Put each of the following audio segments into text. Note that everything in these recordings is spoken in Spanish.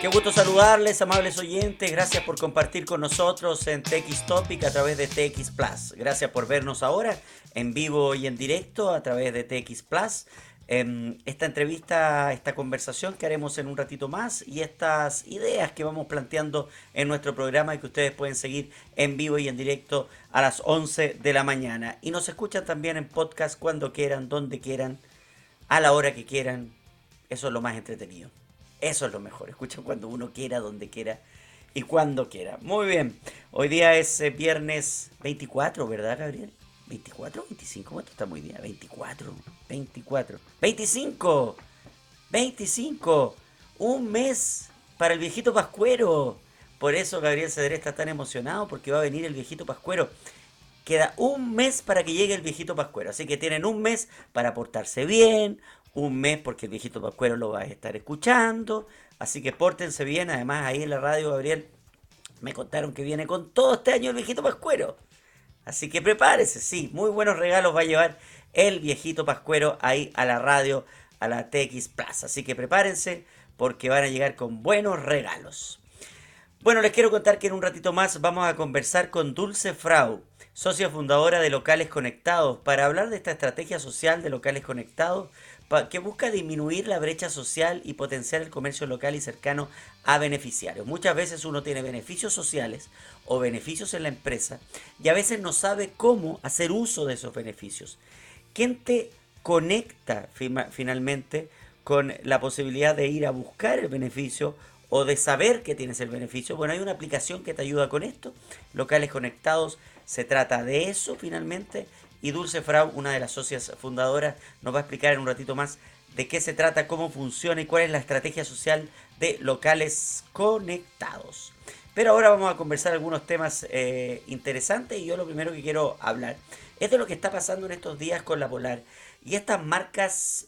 Qué gusto saludarles, amables oyentes. Gracias por compartir con nosotros en TX Topic a través de TX Plus. Gracias por vernos ahora en vivo y en directo a través de TX Plus. Em, esta entrevista, esta conversación que haremos en un ratito más y estas ideas que vamos planteando en nuestro programa y que ustedes pueden seguir en vivo y en directo a las 11 de la mañana. Y nos escuchan también en podcast cuando quieran, donde quieran, a la hora que quieran. Eso es lo más entretenido. Eso es lo mejor. Escuchan cuando uno quiera, donde quiera y cuando quiera. Muy bien. Hoy día es eh, viernes 24, ¿verdad, Gabriel? 24, 25, ¿cuánto está muy día? 24, 24, 25, 25, un mes para el viejito Pascuero. Por eso Gabriel Cedré está tan emocionado porque va a venir el viejito Pascuero. Queda un mes para que llegue el viejito Pascuero. Así que tienen un mes para portarse bien, un mes porque el viejito Pascuero lo va a estar escuchando. Así que pórtense bien. Además, ahí en la radio, Gabriel, me contaron que viene con todo este año el viejito Pascuero. Así que prepárese, sí, muy buenos regalos va a llevar el viejito Pascuero ahí a la radio, a la TX Plaza. Así que prepárense porque van a llegar con buenos regalos. Bueno, les quiero contar que en un ratito más vamos a conversar con Dulce Frau, socia fundadora de Locales Conectados, para hablar de esta estrategia social de Locales Conectados que busca disminuir la brecha social y potenciar el comercio local y cercano a beneficiarios. Muchas veces uno tiene beneficios sociales o beneficios en la empresa y a veces no sabe cómo hacer uso de esos beneficios. ¿Quién te conecta finalmente con la posibilidad de ir a buscar el beneficio o de saber que tienes el beneficio? Bueno, hay una aplicación que te ayuda con esto. Locales conectados se trata de eso finalmente y Dulce Frau, una de las socias fundadoras, nos va a explicar en un ratito más de qué se trata, cómo funciona y cuál es la estrategia social de locales conectados. Pero ahora vamos a conversar algunos temas eh, interesantes y yo lo primero que quiero hablar es de lo que está pasando en estos días con la Polar y estas marcas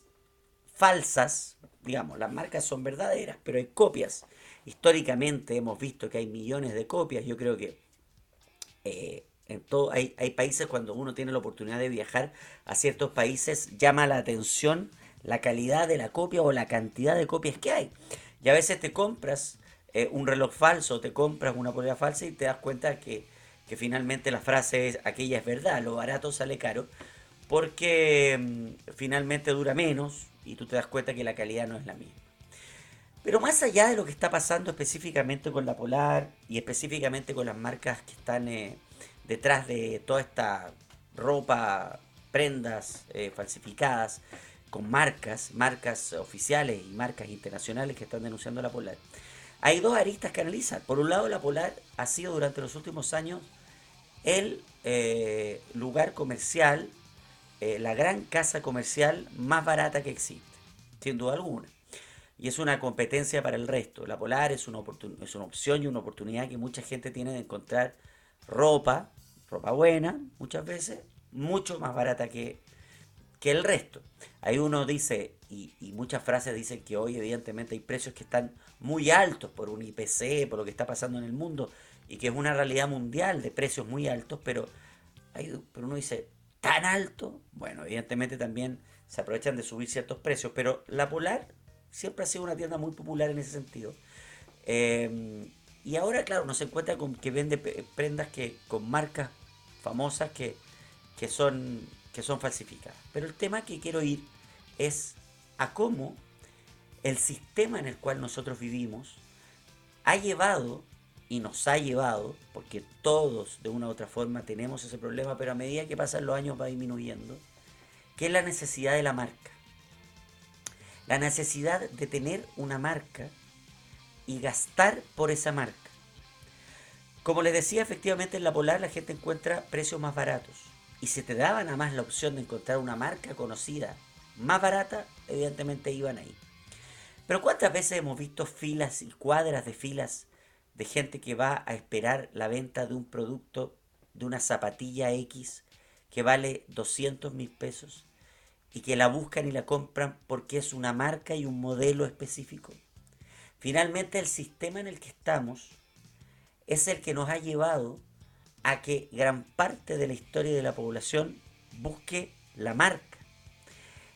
falsas, digamos, las marcas son verdaderas, pero hay copias. Históricamente hemos visto que hay millones de copias, yo creo que eh, todo, hay, hay países cuando uno tiene la oportunidad de viajar a ciertos países, llama la atención la calidad de la copia o la cantidad de copias que hay. Y a veces te compras eh, un reloj falso, te compras una polera falsa y te das cuenta que, que, finalmente la frase es aquella es verdad, lo barato sale caro, porque mm, finalmente dura menos y tú te das cuenta que la calidad no es la misma. Pero más allá de lo que está pasando específicamente con la Polar y específicamente con las marcas que están eh, detrás de toda esta ropa, prendas eh, falsificadas, con marcas, marcas oficiales y marcas internacionales que están denunciando la Polar. Hay dos aristas que analizar. Por un lado, la Polar ha sido durante los últimos años el eh, lugar comercial, eh, la gran casa comercial más barata que existe, sin duda alguna. Y es una competencia para el resto. La Polar es una, es una opción y una oportunidad que mucha gente tiene de encontrar ropa, ropa buena, muchas veces, mucho más barata que, que el resto. Ahí uno dice, y, muchas frases dicen que hoy evidentemente hay precios que están muy altos por un IPC, por lo que está pasando en el mundo, y que es una realidad mundial de precios muy altos, pero, pero uno dice, ¿tan alto? Bueno, evidentemente también se aprovechan de subir ciertos precios, pero la Polar siempre ha sido una tienda muy popular en ese sentido. Eh, y ahora, claro, nos encuentra con que vende prendas que con marcas famosas que, que, son, que son falsificadas. Pero el tema que quiero ir es a cómo el sistema en el cual nosotros vivimos ha llevado y nos ha llevado, porque todos de una u otra forma tenemos ese problema, pero a medida que pasan los años va disminuyendo, que es la necesidad de la marca. La necesidad de tener una marca y gastar por esa marca. Como les decía, efectivamente en la Polar la gente encuentra precios más baratos. Y si te daban a más la opción de encontrar una marca conocida más barata, evidentemente iban ahí. Pero ¿cuántas veces hemos visto filas y cuadras de filas de gente que va a esperar la venta de un producto, de una zapatilla X que vale 200 mil pesos y que la buscan y la compran porque es una marca y un modelo específico? Finalmente el sistema en el que estamos es el que nos ha llevado a que gran parte de la historia de la población busque la marca.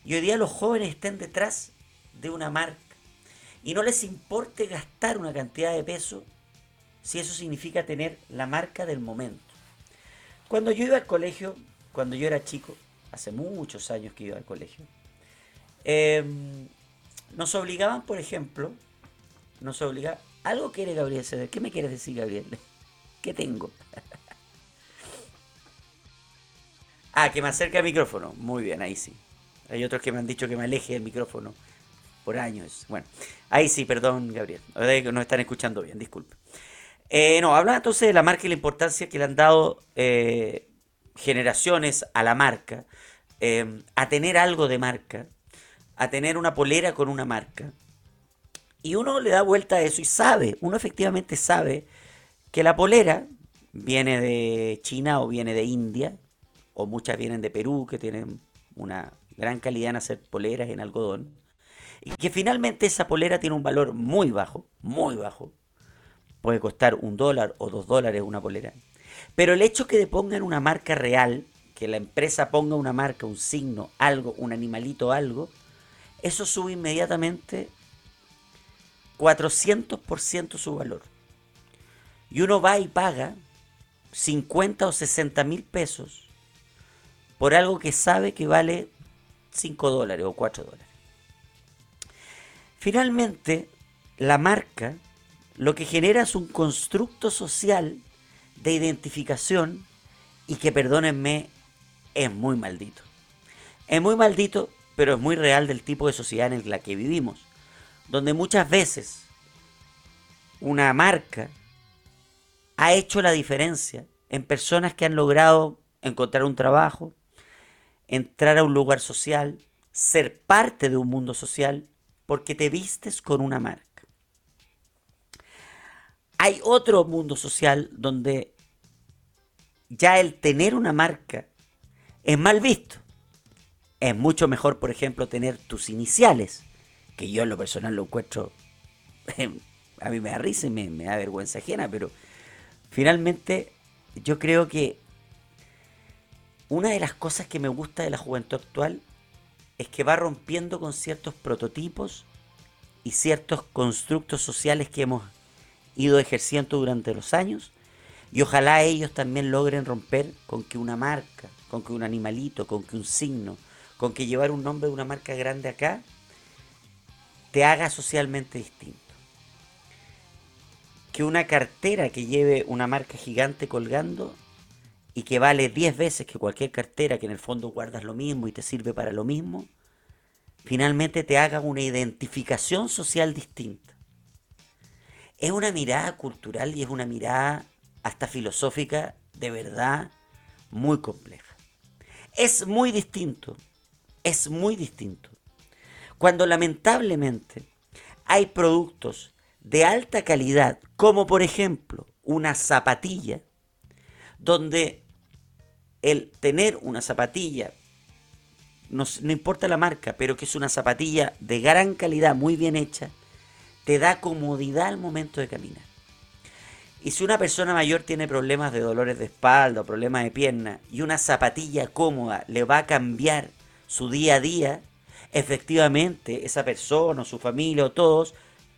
Y hoy día los jóvenes estén detrás de una marca. y no les importe gastar una cantidad de peso si eso significa tener la marca del momento. Cuando yo iba al colegio, cuando yo era chico, hace muchos años que iba al colegio, em, nos obligaban, por ejemplo, nos obligaban... Algo quiere Gabriel Ceder. ¿Qué me quieres decir, Gabriel? ¿Qué tengo? ah, que me acerque al micrófono. Muy bien, ahí sí. Hay otros que me han dicho que me aleje del micrófono por años. Bueno, ahí sí, perdón, Gabriel. No están escuchando bien, disculpe. Eh, no, habla entonces de la marca y la importancia que le han dado eh, generaciones a la marca, eh, a tener algo de marca, a tener una polera con una marca. Y uno le da vuelta a eso y sabe, uno efectivamente sabe que la polera viene de China o viene de India, o muchas vienen de Perú, que tienen una gran calidad en hacer poleras en algodón, y que finalmente esa polera tiene un valor muy bajo, muy bajo. Puede costar un dólar o dos dólares una polera. Pero el hecho que le pongan una marca real, que la empresa ponga una marca, un signo, algo, un animalito, algo, eso sube inmediatamente 400% su valor. Y uno va y paga 50 o 60 mil pesos por algo que sabe que vale 5 dólares o 4 dólares. Finalmente, la marca lo que genera es un constructo social de identificación y que, perdónenme, es muy maldito. Es muy maldito, pero es muy real del tipo de sociedad en la que vivimos donde muchas veces una marca ha hecho la diferencia en personas que han logrado encontrar un trabajo, entrar a un lugar social, ser parte de un mundo social, porque te vistes con una marca. Hay otro mundo social donde ya el tener una marca es mal visto. Es mucho mejor, por ejemplo, tener tus iniciales que yo en lo personal lo encuentro, a mí me da risa y me, da vergüenza ajena, pero finalmente yo creo que una de las cosas que me gusta de la juventud actual es que va rompiendo con ciertos prototipos y ciertos constructos sociales que hemos ido ejerciendo durante los años y ojalá ellos también logren romper con que una marca, con que un animalito, con que un signo, con que llevar un nombre de una marca grande acá te haga socialmente distinto. Que una cartera que lleve una marca gigante colgando y que vale 10 veces que cualquier cartera que en el fondo guardas lo mismo y te sirve para lo mismo, finalmente te haga una identificación social distinta. Es una mirada cultural y es una mirada hasta filosófica de verdad muy compleja. Es muy distinto, es muy distinto cuando lamentablemente hay productos de alta calidad, como por ejemplo una zapatilla, donde el tener una zapatilla, no, importa la marca, pero que es una zapatilla de gran calidad, muy bien hecha, te da comodidad al momento de caminar. Y si una persona mayor tiene problemas de dolores de espalda o problemas de pierna y una zapatilla cómoda le va a cambiar su día a día, efectivamente esa persona o su familia o todos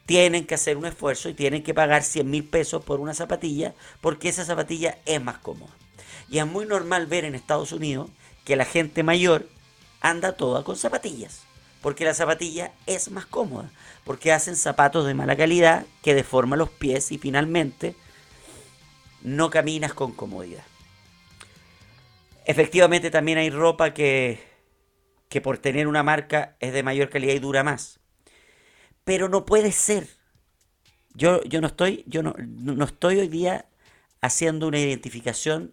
tienen que hacer un esfuerzo y tienen que pagar 100 mil pesos por una zapatilla porque esa zapatilla es más cómoda. Y es muy normal ver en Estados Unidos que la gente mayor anda toda con zapatillas. Porque la zapatilla es más cómoda. Porque hacen zapatos de mala calidad que deforman los pies y finalmente no caminas con comodidad. Efectivamente también hay ropa que que por tener una marca es de mayor calidad y dura más. Pero no puede ser. Yo, yo, no, estoy, yo no, no estoy hoy día haciendo una identificación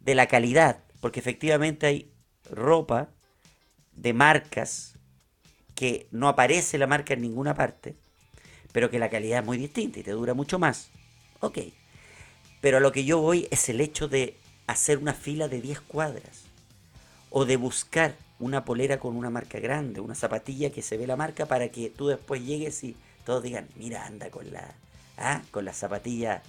de la calidad, porque efectivamente hay ropa de marcas que no aparece la marca en ninguna parte, pero que la calidad es muy distinta y te dura mucho más. Ok. Pero a lo que yo voy es el hecho de hacer una fila de 10 cuadras o de buscar una polera con una marca grande, una zapatilla que se ve la marca para que tú después llegues y todos digan, mira, anda con la, ¿ah? con la zapatilla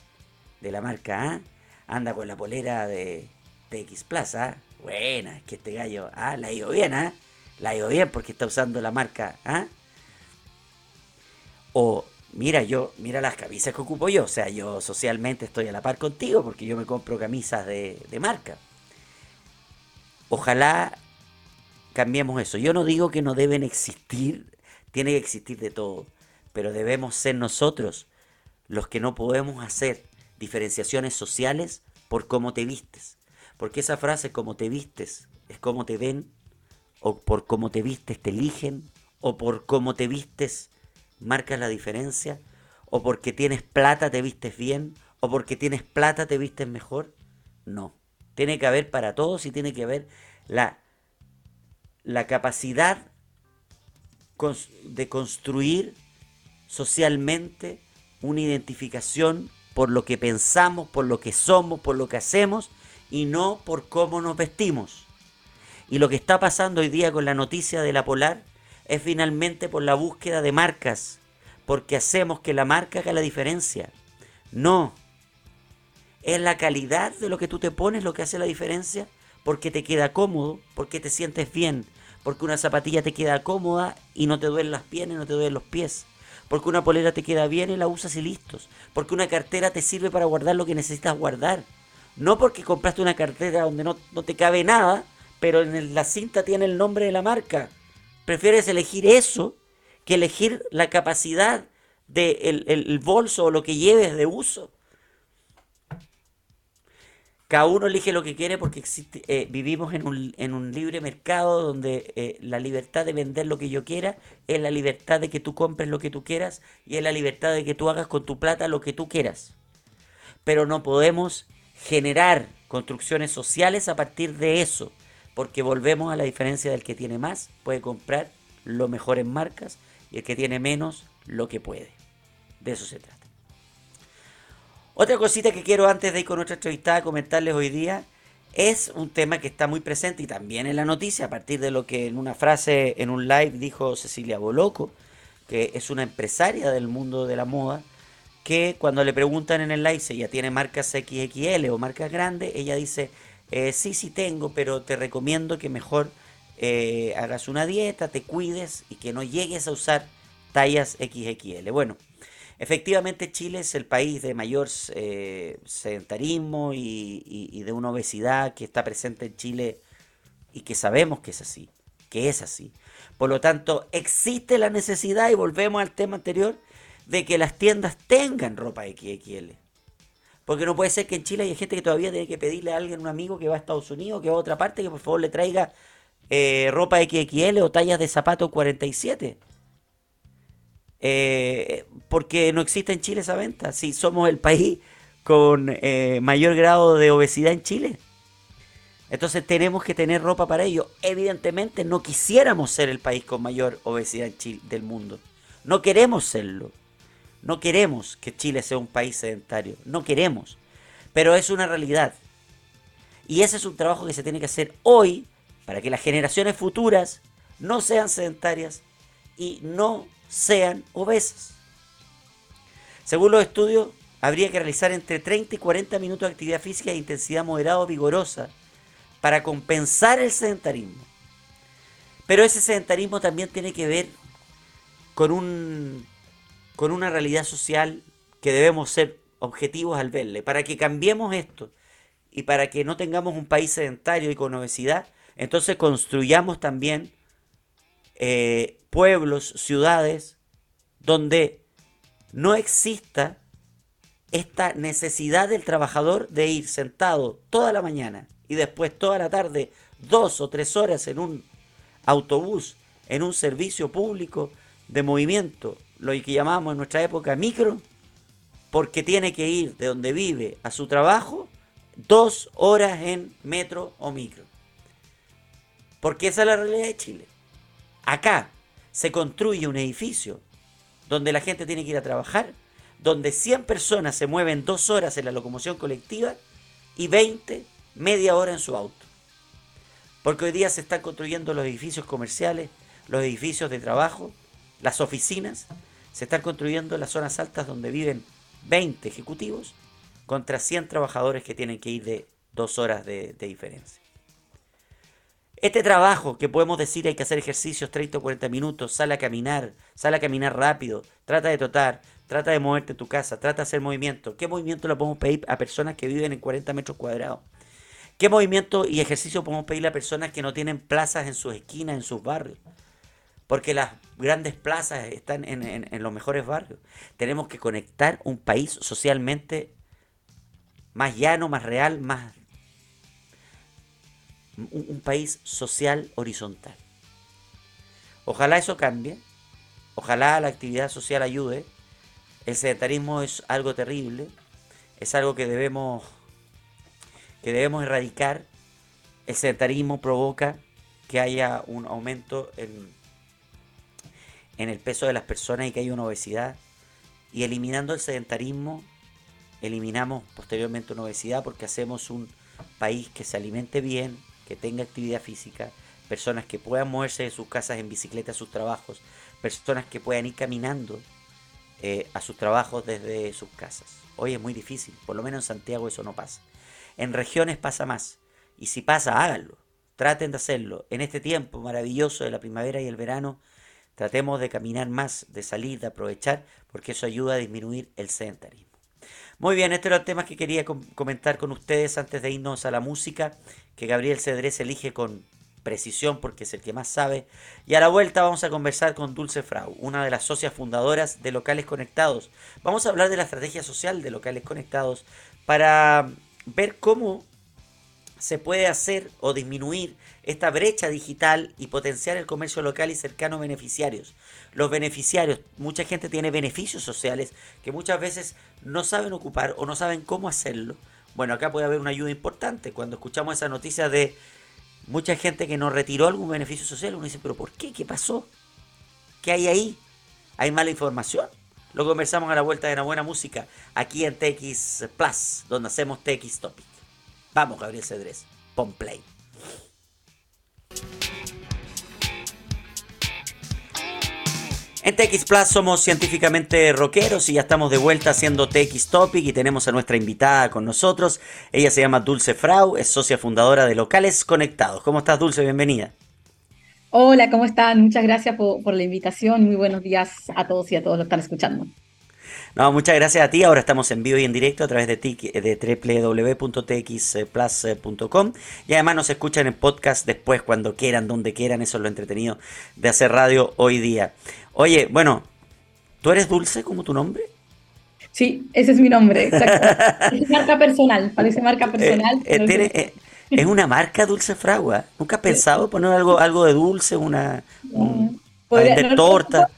de la marca ¿ah? anda con la polera de TX Plaza, ¿ah? buena, es que este gallo, ¿ah? la ha ido bien, ¿ah? la ha ido bien porque está usando la marca, ¿ah? O mira yo, mira las camisas que ocupo yo. O sea, yo socialmente estoy a la par contigo porque yo me compro camisas de, de marca. Ojalá cambiemos eso. Yo no digo que no deben existir, tiene que existir de todo, pero debemos ser nosotros los que no podemos hacer diferenciaciones sociales por cómo te vistes. Porque esa frase, como te vistes, es como te ven, o por cómo te vistes te eligen, o por cómo te vistes marcas la diferencia, o porque tienes plata te vistes bien, o porque tienes plata te vistes mejor. No. Tiene que haber para todos y tiene que haber la, la capacidad de construir socialmente una identificación por lo que pensamos, por lo que somos, por lo que hacemos y no por cómo nos vestimos. Y lo que está pasando hoy día con la noticia de la Polar es finalmente por la búsqueda de marcas, porque hacemos que la marca haga la diferencia. No, es la calidad de lo que tú te pones lo que hace la diferencia, porque te queda cómodo, porque te sientes bien, porque una zapatilla te queda cómoda y no te duelen las piernas, no te duelen los pies, porque una polera te queda bien y la usas y listos, porque una cartera te sirve para guardar lo que necesitas guardar, no porque compraste una cartera donde no, te cabe nada, pero en la cinta tiene el nombre de la marca. Prefieres elegir eso que elegir la capacidad del de el bolso o lo que lleves de uso. Cada uno elige lo que quiere porque existe, eh, vivimos en un, libre mercado donde eh, la libertad de vender lo que yo quiera es la libertad de que tú compres lo que tú quieras y es la libertad de que tú hagas con tu plata lo que tú quieras. Pero no podemos generar construcciones sociales a partir de eso, porque volvemos a la diferencia del que tiene más puede comprar lo mejor en marcas y el que tiene menos lo que puede. De eso se trata. Otra cosita que quiero antes de ir con nuestra entrevistada comentarles hoy día es un tema que está muy presente y también en la noticia, a partir de lo que en una frase en un live dijo Cecilia Boloco, que es una empresaria del mundo de la moda, que cuando le preguntan en el live si ella tiene marcas XXL o marcas grandes, ella dice, eh, sí, sí tengo, pero te recomiendo que mejor eh, hagas una dieta, te cuides y que no llegues a usar tallas XXL. Bueno, Efectivamente, Chile es el país de mayor eh, sedentarismo y, de una obesidad que está presente en Chile y que sabemos que es así, que es así. Por lo tanto, existe la necesidad, y volvemos al tema anterior, de que las tiendas tengan ropa XXL. Porque no puede ser que en Chile haya gente que todavía tiene que pedirle a alguien, un amigo que va a Estados Unidos, que va a otra parte, que por favor le traiga eh, ropa XXL o tallas de zapato 47. Eh, porque no existe en Chile esa venta. Si somos el país con eh, mayor grado de obesidad en Chile. Entonces tenemos que tener ropa para ello. Evidentemente no quisiéramos ser el país con mayor obesidad en Chile, del mundo. No queremos serlo. No queremos que Chile sea un país sedentario. No queremos. Pero es una realidad. Y ese es un trabajo que se tiene que hacer hoy para que las generaciones futuras no sean sedentarias y no sean obesas. Según los estudios, habría que realizar entre 30 y 40 minutos de actividad física de intensidad moderada o vigorosa para compensar el sedentarismo. Pero ese sedentarismo también tiene que ver con, un, con una realidad social que debemos ser objetivos al verle. Para que cambiemos esto y para que no tengamos un país sedentario y con obesidad, entonces construyamos también eh, pueblos, ciudades, donde no exista esta necesidad del trabajador de ir sentado toda la mañana y después toda la tarde, dos o tres horas en un autobús, en un servicio público de movimiento, lo que llamamos en nuestra época micro, porque tiene que ir de donde vive a su trabajo dos horas en metro o micro. Porque esa es la realidad de Chile. Acá, se construye un edificio donde la gente tiene que ir a trabajar, donde 100 personas se mueven dos horas en la locomoción colectiva y 20 media hora en su auto. Porque hoy día se están construyendo los edificios comerciales, los edificios de trabajo, las oficinas, se están construyendo en las zonas altas donde viven 20 ejecutivos contra 100 trabajadores que tienen que ir de dos horas de, de diferencia. Este trabajo que podemos decir hay que hacer ejercicios 30 o 40 minutos, sale a caminar, sale a caminar rápido, trata de trotar, trata de moverte en tu casa, trata de hacer movimiento. ¿Qué movimiento le podemos pedir a personas que viven en 40 metros cuadrados? ¿Qué movimiento y ejercicio podemos pedirle a personas que no tienen plazas en sus esquinas, en sus barrios? Porque las grandes plazas están en, en los mejores barrios. Tenemos que conectar un país socialmente más llano, más real, más un, país social horizontal. Ojalá eso cambie, ojalá la actividad social ayude. El sedentarismo es algo terrible, es algo que debemos, que debemos erradicar. El sedentarismo provoca que haya un aumento en, en el peso de las personas y que haya una obesidad. Y eliminando el sedentarismo, eliminamos posteriormente una obesidad porque hacemos un país que se alimente bien, que tenga actividad física, personas que puedan moverse de sus casas en bicicleta a sus trabajos, personas que puedan ir caminando eh, a sus trabajos desde sus casas. Hoy es muy difícil, por lo menos en Santiago eso no pasa. En regiones pasa más, y si pasa, háganlo, traten de hacerlo. En este tiempo maravilloso de la primavera y el verano, tratemos de caminar más, de salir, de aprovechar, porque eso ayuda a disminuir el sedentarismo. Muy bien, estos eran temas que quería comentar con ustedes antes de irnos a la música, que Gabriel Cedrés elige con precisión porque es el que más sabe. Y a la vuelta vamos a conversar con Dulce Frau, una de las socias fundadoras de Locales Conectados. Vamos a hablar de la estrategia social de Locales Conectados para ver cómo se puede hacer o disminuir esta brecha digital y potenciar el comercio local y cercano a beneficiarios. Los beneficiarios, mucha gente tiene beneficios sociales que muchas veces no saben ocupar o no saben cómo hacerlo. Bueno, acá puede haber una ayuda importante. Cuando escuchamos esa noticia de mucha gente que nos retiró algún beneficio social, uno dice, pero ¿por qué? ¿Qué pasó? ¿Qué hay ahí? ¿Hay mala información? Lo conversamos a la vuelta de una buena música aquí en TX Plus, donde hacemos TX Topic. Vamos, Gabriel Cedrés. Pon play. En TX Plus somos científicamente rockeros y ya estamos de vuelta haciendo TX Topic y tenemos a nuestra invitada con nosotros. Ella se llama Dulce Frau, es socia fundadora de Locales Conectados. ¿Cómo estás, Dulce? Bienvenida. Hola, ¿cómo están? Muchas gracias por, la invitación. Muy buenos días a todos y a todos los que están escuchando. No, muchas gracias a ti. Ahora estamos en vivo y en directo a través de, de www.txplus.com y además nos escuchan en podcast después, cuando quieran, donde quieran. Eso es lo entretenido de hacer radio hoy día. Oye, bueno, ¿tú eres Dulce como tu nombre? Sí, ese es mi nombre, exacto. es marca personal, parece marca eh, personal. Eh, eh, es una marca Dulce Fragua. ¿Nunca has pensado poner algo, algo de dulce, una, Podría, torta.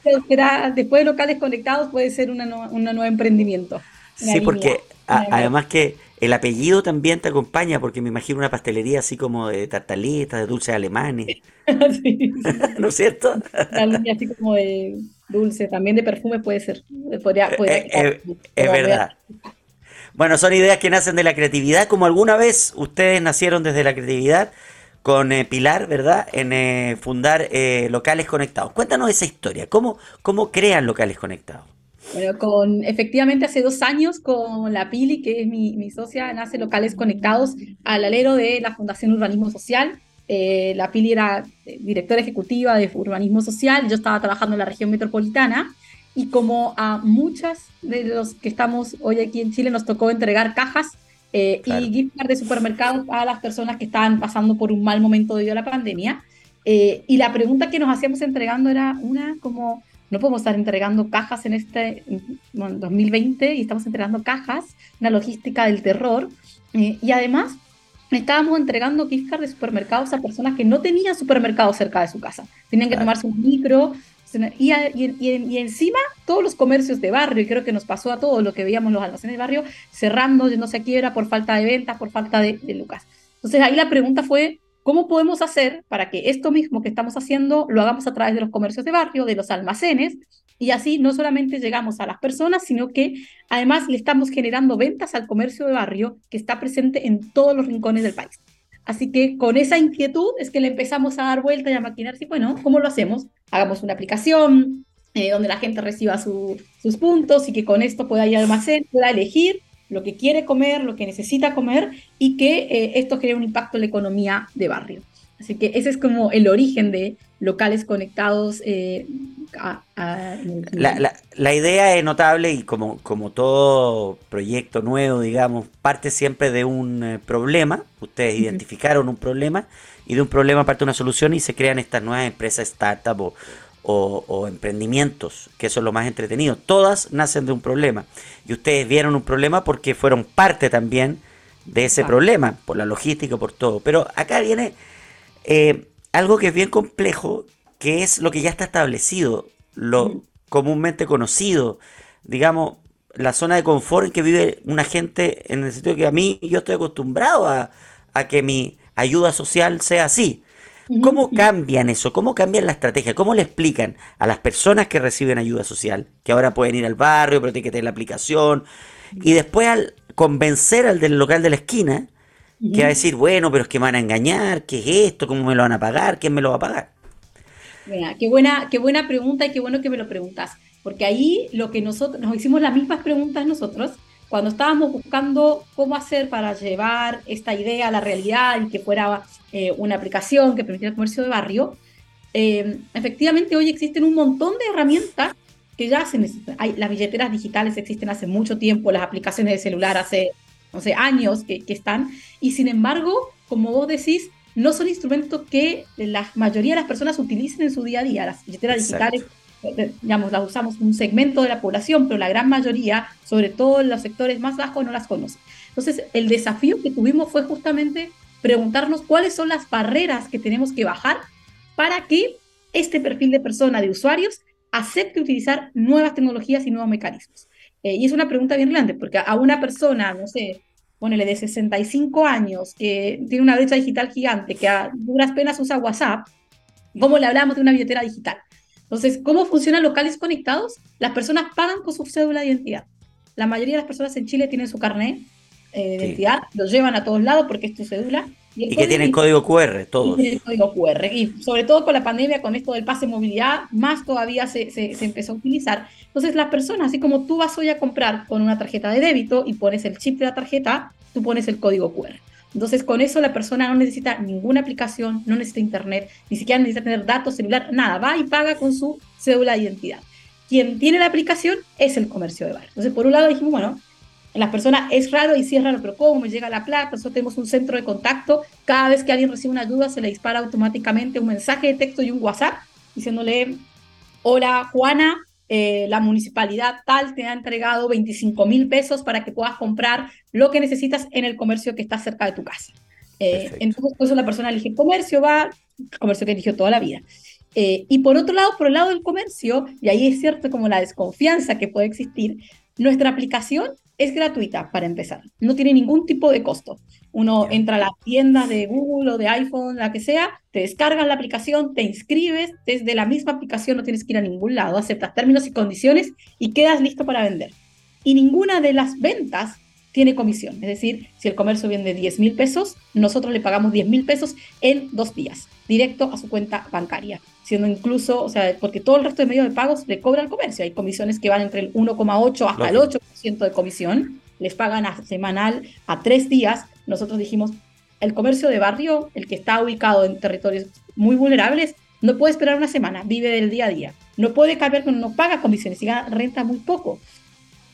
después de locales conectados puede ser un nuevo emprendimiento. Sí, porque además que el apellido también te acompaña, porque me imagino una pastelería así como de tartaletas, de dulces alemanes. sí, ¿No es cierto? Una línea así como de dulce, también de perfume puede ser. Podría, eh, eh, es verdad. Bueno, son ideas que nacen de la creatividad, como alguna vez ustedes nacieron desde la creatividad con eh, Pilar, ¿verdad? En eh, fundar eh, locales conectados. Cuéntanos esa historia. ¿Cómo, ¿Cómo crean locales conectados? Bueno, con, efectivamente hace dos años con la Pili, que es mi, mi socia, nace Locales Conectados al alero de la Fundación Urbanismo Social. la Pili era directora ejecutiva de Urbanismo Social, yo estaba trabajando en la región metropolitana y como a muchas de los que estamos hoy aquí en Chile nos tocó entregar cajas eh, y gift card de supermercados a las personas que estaban pasando por un mal momento debido a la pandemia. Eh, y la pregunta que nos hacíamos entregando era una como, no podemos estar entregando cajas en este 2020 y estamos entregando cajas, una logística del terror. Eh, y además estábamos entregando gift card de supermercados a personas que no tenían supermercados cerca de su casa. Tenían que tomarse un micro, y, y, encima todos los comercios de barrio, y creo que nos pasó a todos lo que veíamos los almacenes de barrio, cerrando, yéndose a quiebra por falta de ventas, por falta de, de lucas. Entonces ahí la pregunta fue, ¿cómo podemos hacer para que esto mismo que estamos haciendo lo hagamos a través de los comercios de barrio, de los almacenes? Y así no solamente llegamos a las personas, sino que además le estamos generando ventas al comercio de barrio que está presente en todos los rincones del país. Así que con esa inquietud es que le empezamos a dar vuelta y a maquinar, sí, bueno, ¿cómo lo hacemos? Hagamos una aplicación eh, donde la gente reciba sus puntos y que con esto pueda ir al almacén, pueda elegir lo que quiere comer, lo que necesita comer y que eh, esto genere un impacto en la economía de barrio. Así que ese es como el origen de locales conectados. Eh, la, idea es notable y como, como todo proyecto nuevo, digamos, parte siempre de un eh, problema. Ustedes identificaron un problema y de un problema parte una solución y se crean estas nuevas empresas, startup o, o, emprendimientos, que eso es lo más entretenido. Todas nacen de un problema y ustedes vieron un problema porque fueron parte también de ese problema, por la logística, por todo. Pero acá viene eh, algo que es bien complejo, que es lo que ya está establecido, lo comúnmente conocido, digamos, la zona de confort en que vive una gente, en el sentido que a mí yo estoy acostumbrado a, que mi ayuda social sea así. ¿Cómo cambian eso? ¿Cómo cambian la estrategia? ¿Cómo le explican a las personas que reciben ayuda social, que ahora pueden ir al barrio, pero tienen que tener la aplicación, y después al convencer al del local de la esquina que va a decir, bueno, pero es que me van a engañar, ¿qué es esto? ¿Cómo me lo van a pagar? ¿Quién me lo va a pagar? Mira, qué buena, qué buena pregunta y qué bueno que me lo preguntas, porque ahí lo que nosotros, nos hicimos las mismas preguntas nosotros cuando estábamos buscando cómo hacer para llevar esta idea a la realidad y que fuera eh, una aplicación que permitiera el comercio de barrio. Eh, efectivamente, hoy existen un montón de herramientas que ya se necesitan. Hay, las billeteras digitales existen hace mucho tiempo, las aplicaciones de celular hace no sé, años que, están, y sin embargo, como vos decís, no son instrumentos que la mayoría de las personas utilicen en su día a día. Las billeteras digitales, eh, digamos, las usamos un segmento de la población, pero la gran mayoría, sobre todo en los sectores más bajos, no las conoce. Entonces, el desafío que tuvimos fue justamente preguntarnos cuáles son las barreras que tenemos que bajar para que este perfil de persona, de usuarios, acepte utilizar nuevas tecnologías y nuevos mecanismos. Eh, y es una pregunta bien grande, porque a una persona, no sé, ponele de 65 años, que tiene una brecha digital gigante, que a duras penas usa WhatsApp, ¿cómo le hablamos de una billetera digital? Entonces, ¿cómo funcionan locales conectados? Las personas pagan con su cédula de identidad. La mayoría de las personas en Chile tienen su carnet eh, de identidad, lo llevan a todos lados porque es tu cédula, y, que tienen código QR, todos. Y código QR. Y sobre todo con la pandemia, con esto del pase de movilidad, más todavía se, se, empezó a utilizar. Entonces, las personas, así como tú vas hoy a comprar con una tarjeta de débito y pones el chip de la tarjeta, tú pones el código QR. Entonces, con eso la persona no necesita ninguna aplicación, no necesita internet, ni siquiera necesita tener datos celular, nada, va y paga con su cédula de identidad. Quien tiene la aplicación es el comercio de bar. Entonces, por un lado dijimos, bueno, las personas es raro y sí es raro, pero ¿cómo me llega la plata? Nosotros tenemos un centro de contacto. Cada vez que alguien recibe una ayuda, se le dispara automáticamente un mensaje de texto y un WhatsApp diciéndole: Hola Juana, eh, la municipalidad tal te ha entregado 25 mil pesos para que puedas comprar lo que necesitas en el comercio que está cerca de tu casa. Eh, entonces, por eso la persona elige comercio, va, comercio que eligió toda la vida. Eh, y por otro lado, por el lado del comercio, y ahí es cierto como la desconfianza que puede existir, nuestra aplicación es gratuita para empezar, no tiene ningún tipo de costo. Uno entra a la tienda de Google o de iPhone, la que sea, te descargas la aplicación, te inscribes, desde la misma aplicación no tienes que ir a ningún lado, aceptas términos y condiciones y quedas listo para vender. Y ninguna de las ventas tiene comisión. Es decir, si el comercio vende 10 mil pesos, nosotros le pagamos 10 mil pesos en dos días, directo a su cuenta bancaria siendo incluso, o sea, porque todo el resto de medios de pagos le cobra el comercio. Hay comisiones que van entre el 1,8 hasta el 8% de comisión, les pagan a semanal a tres días. Nosotros dijimos, el comercio de barrio, el que está ubicado en territorios muy vulnerables, no puede esperar una semana, vive del día a día. No puede cambiar, no paga comisiones y gana renta muy poco.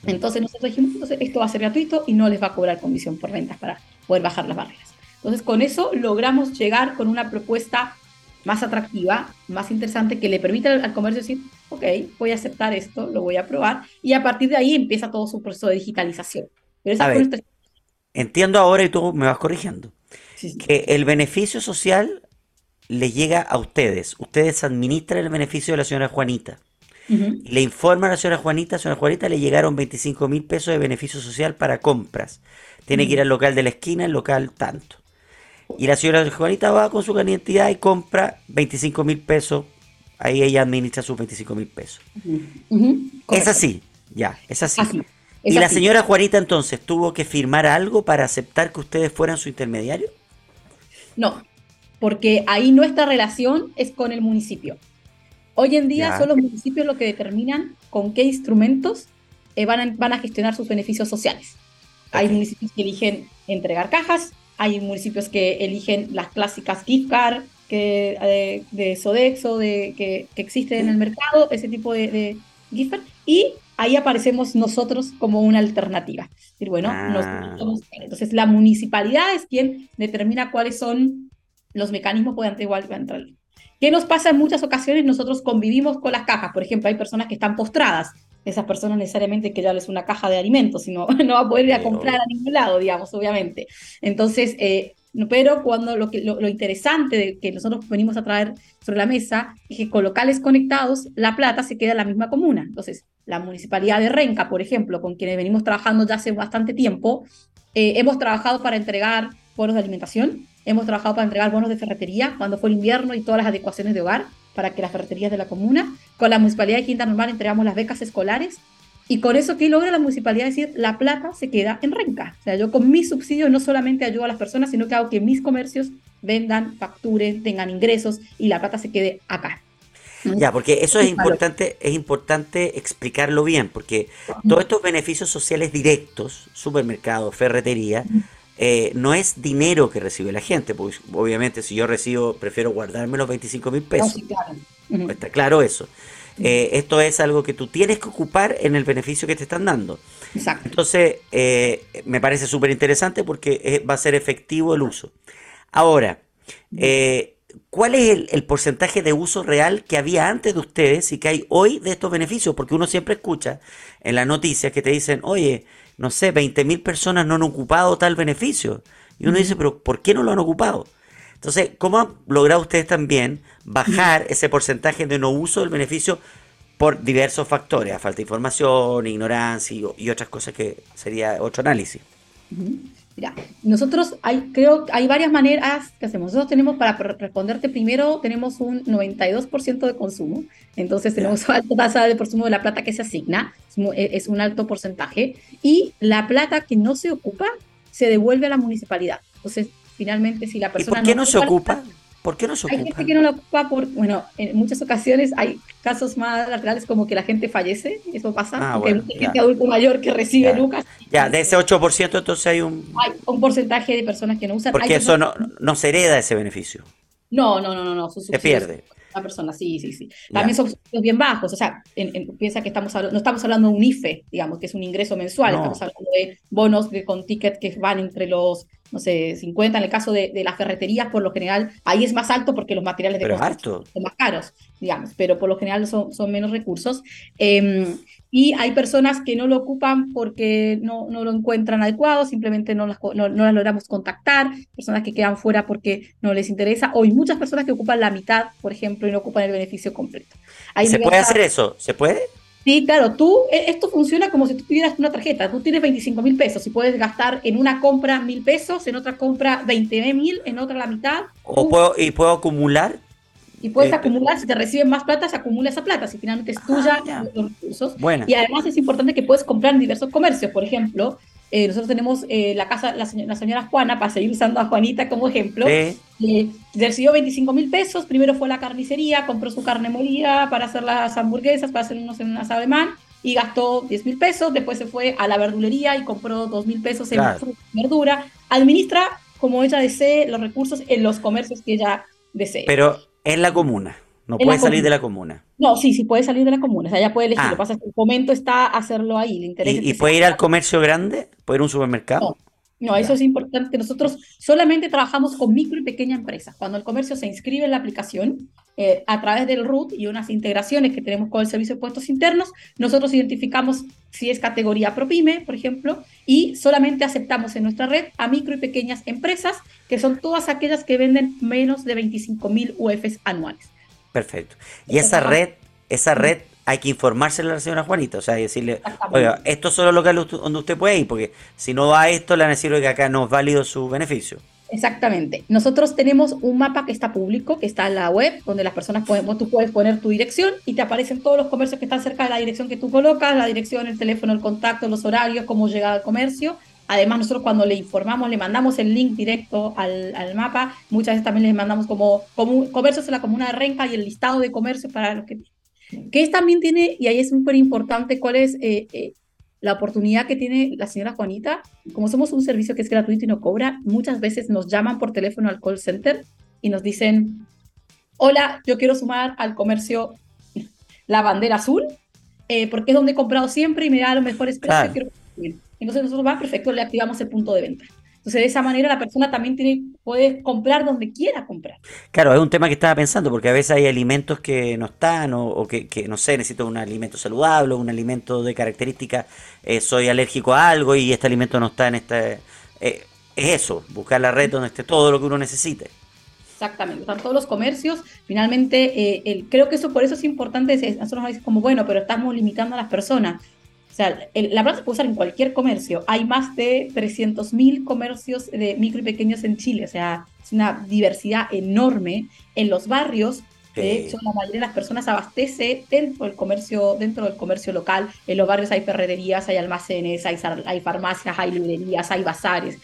Entonces nosotros dijimos, entonces esto va a ser gratuito y no les va a cobrar comisión por rentas para poder bajar las barreras. Entonces con eso logramos llegar con una propuesta más atractiva, más interesante, que le permita al, comercio decir, ok, voy a aceptar esto, lo voy a probar, y a partir de ahí empieza todo su proceso de digitalización. entiendo ahora y tú me vas corrigiendo, que el beneficio social le llega a ustedes, ustedes administran el beneficio de la señora Juanita. Le informa a la señora Juanita, a la señora Juanita le llegaron 25 mil pesos de beneficio social para compras. Tiene que ir al local de la esquina, el local tanto. Y la señora Juanita va con su identidad y compra 25 mil pesos. Ahí ella administra sus 25 mil pesos. Es así, ya, es así. ¿Y la señora Juanita entonces tuvo que firmar algo para aceptar que ustedes fueran su intermediario? No, porque ahí nuestra relación es con el municipio. Hoy en día son los municipios los que determinan con qué instrumentos eh, van, a, van, a, gestionar sus beneficios sociales. Hay municipios que eligen entregar cajas, hay municipios que eligen las clásicas gift card, que, de, Sodexo de, que, que, existe en el mercado, ese tipo de, de gift y ahí aparecemos nosotros como una alternativa. Y bueno, ah. entonces la municipalidad es quien determina cuáles son los mecanismos por igual entrar. ¿Qué nos pasa en muchas ocasiones? Nosotros convivimos con las cajas. Por ejemplo, hay personas que están postradas. Esas personas necesariamente que ya les una caja de alimentos, sino no va a poder ir a comprar a ningún lado, digamos, obviamente. Entonces, eh, pero cuando lo, que, lo, interesante de que nosotros venimos a traer sobre la mesa es que con locales conectados la plata se queda en la misma comuna. Entonces, la municipalidad de Renca, por ejemplo, con quienes venimos trabajando ya hace bastante tiempo, eh, hemos trabajado para entregar bonos de alimentación, hemos trabajado para entregar bonos de ferretería cuando fue el invierno y todas las adecuaciones de hogar para que las ferreterías de la comuna. Con la municipalidad de Quinta Normal entregamos las becas escolares y con eso, ¿qué logra la municipalidad? decir, la plata se queda en renca. O sea, yo con mis subsidios no solamente ayudo a las personas, sino que hago que mis comercios vendan, facturen, tengan ingresos y la plata se quede acá. Ya, porque eso es importante, es importante explicarlo bien, porque todos estos beneficios sociales directos, supermercados, ferretería, eh, no es dinero que recibe la gente, porque obviamente si yo recibo, prefiero guardarme los 25 mil pesos. Está claro eso. Eh, esto es algo que tú tienes que ocupar en el beneficio que te están dando. Exacto. Entonces, eh, me parece súper interesante porque va a ser efectivo el uso. Ahora, ¿cuál es el, porcentaje de uso real que había antes de ustedes y que hay hoy de estos beneficios? Porque uno siempre escucha en las noticias que te dicen, oye, no sé, 20 mil personas no han ocupado tal beneficio. Y uno dice, pero ¿por qué no lo han ocupado? Entonces, ¿cómo han logrado ustedes también bajar ese porcentaje de no uso del beneficio por diversos factores? Falta de información, ignorancia y, otras cosas que sería otro análisis. Mira, nosotros hay, creo hay varias maneras que hacemos. Nosotros tenemos, para responderte primero, tenemos un 92% de consumo. Entonces tenemos alta tasa de consumo de la plata que se asigna, es un alto porcentaje. Y la plata que no se ocupa se devuelve a la municipalidad. Entonces, finalmente si la persona... ¿Y por qué no, se ocupa? ¿Por qué no se ocupa? Hay gente que no lo ocupa por, bueno, en muchas ocasiones hay casos más laterales como que la gente fallece, eso pasa, ah, porque hay gente adulto mayor que recibe lucas. Ya, de ese 8% entonces hay un... Hay un porcentaje de personas que no usan. Porque eso no, no se hereda ese beneficio. No, no, no, no, no. Se pierde una persona, sí, sí, sí. También son bien bajos, o sea, piensa que estamos no estamos hablando de un IFE, digamos, que es un ingreso mensual, estamos hablando de bonos de, con ticket que van entre los, no sé, 50, en el caso de, de, las ferreterías, por lo general, ahí es más alto porque los materiales de construcción son más caros, digamos, pero por lo general son, son menos recursos. Eh, y hay personas que no lo ocupan porque no, no lo encuentran adecuado, simplemente no las, no, las logramos contactar, personas que quedan fuera porque no les interesa, o hay muchas personas que ocupan la mitad, por ejemplo, y no ocupan el beneficio completo. ¿Se puede hacer eso? ¿Se puede? Sí, claro, tú, e, esto funciona como si tú tuvieras una tarjeta, tú tienes 25 mil pesos y puedes gastar en una compra mil pesos, en otra compra 20 mil, en otra la mitad. O puedo, ¿Y puedo acumular y puedes eh, acumular, si te reciben más plata, se acumula esa plata, si finalmente es tuya ah, los recursos. Y además es importante que puedes comprar en diversos comercios. Por ejemplo, eh, nosotros tenemos eh, la casa, la, señora Juana, para seguir usando a Juanita como ejemplo, recibió 25 mil pesos, primero fue a la carnicería, compró su carne molida para hacer las hamburguesas, para hacer unos en un asado alemán, y gastó 10 mil pesos, después se fue a la verdulería y compró 2 mil pesos en verdura, administra como ella desee los recursos en los comercios que ella desee. Pero en la comuna. No puede salir de la comuna. No, sí, sí puede salir de la comuna. O sea, ya puede elegir. Lo que ah. pasa es que el fomento está hacerlo ahí. Le interesa ¿Y, puede ir al comercio grande? ¿Puede ir a un supermercado? No, eso es importante. Nosotros solamente trabajamos con micro y pequeña empresas. Cuando el comercio se inscribe en la aplicación, eh, a través del RUT y unas integraciones que tenemos con el Servicio de Puestos Internos, nosotros identificamos si es categoría ProPyme, por ejemplo, y solamente aceptamos en nuestra red a micro y pequeñas empresas, que son todas aquellas que venden menos de 25 mil UFs anuales. Perfecto. Y esa red, esa red hay que informárselo a la señora Juanita, o sea, decirle, oiga, esto solo lo locales donde usted puede ir, porque si no va a esto, le van a decir que acá no es válido su beneficio. Exactamente. Nosotros tenemos un mapa que está público, que está en la web, donde las personas pueden, tú puedes poner tu dirección y te aparecen todos los comercios que están cerca de la dirección que tú colocas, la dirección, el teléfono, el contacto, los horarios, cómo llega al comercio. Además, nosotros cuando le informamos, le mandamos el link directo al, mapa. Muchas veces también les mandamos como, como comercios en la comuna de Renca y el listado de comercios para los que... Que es, también tiene, y ahí es súper importante, cuál es eh, eh, la oportunidad que tiene la señora Juanita, como somos un servicio que es gratuito y no cobra, muchas veces nos llaman por teléfono al call center y nos dicen, hola, yo quiero sumar al comercio la bandera azul, eh, porque es donde he comprado siempre y me da los mejores precios. Entonces nosotros va, perfecto, le activamos el punto de venta. Entonces, de esa manera la persona también tiene, puede comprar donde quiera comprar. Claro, es un tema que estaba pensando, porque a veces hay alimentos que no están, o, que, no sé, necesito un alimento saludable, un alimento de características, eh, soy alérgico a algo y este alimento no está en este... Eh, es eso, buscar la red donde esté todo lo que uno necesite. Exactamente, están todos los comercios. Finalmente, eh, el, creo que eso por eso es importante. Nosotros nos dicen como, bueno, pero estamos limitando a las personas. Sea, la verdad se puede usar en cualquier comercio. Hay más de 300.000 comercios de micro y pequeños en Chile. O sea, es una diversidad enorme. En los barrios, de hecho, la mayoría de las personas abastece dentro del comercio, dentro del comercio local. En los barrios hay ferreterías, hay almacenes, hay, hay farmacias, hay librerías, hay bazares.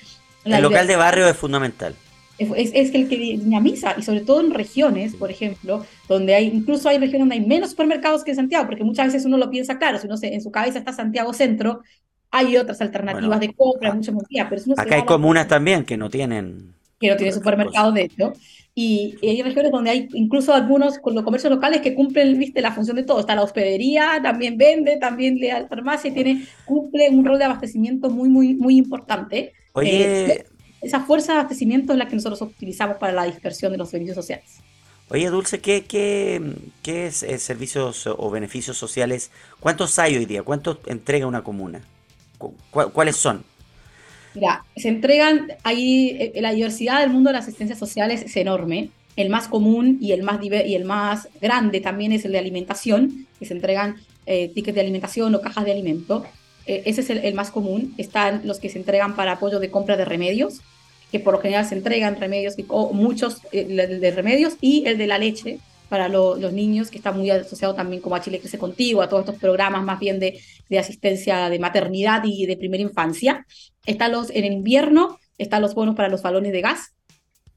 el local de barrio es fundamental es, es, el que dinamiza, y sobre todo en regiones, por ejemplo, donde hay, incluso hay regiones donde hay menos supermercados que en Santiago, porque muchas veces uno lo piensa claro, si uno se, en su cabeza está Santiago Centro, hay otras alternativas de compra, ah, muchas pero Acá hay comunas también que no tienen... Que no tienen supermercados, de hecho, y, hay regiones donde hay incluso algunos con los comercios locales que cumplen, viste, la función de todo. Está la hospedería, también vende, también le da farmacia, tiene, cumple un rol de abastecimiento muy, muy, muy importante. Oye, eh, esa fuerza de abastecimiento es la que nosotros utilizamos para la dispersión de los servicios sociales. Oye, Dulce, ¿qué, qué, qué es, eh, servicios o beneficios sociales? ¿Cuántos hay hoy día? ¿Cuántos entrega una comuna? ¿Cuáles son? Mira, se entregan, ahí eh, la diversidad del mundo de las asistencias sociales es enorme. El más común y el más, y el más grande también es el de alimentación, que se entregan eh, tickets de alimentación o cajas de alimento. ese es el, el, más común. Están los que se entregan para apoyo de compra de remedios, que por lo general se entregan remedios, o muchos eh, de remedios, y el de la leche para los niños, que está muy asociado también como a Chile Crece Contigo, a todos estos programas más bien de, de asistencia de maternidad y de primera infancia. Están los, en el invierno, están los bonos para los balones de gas,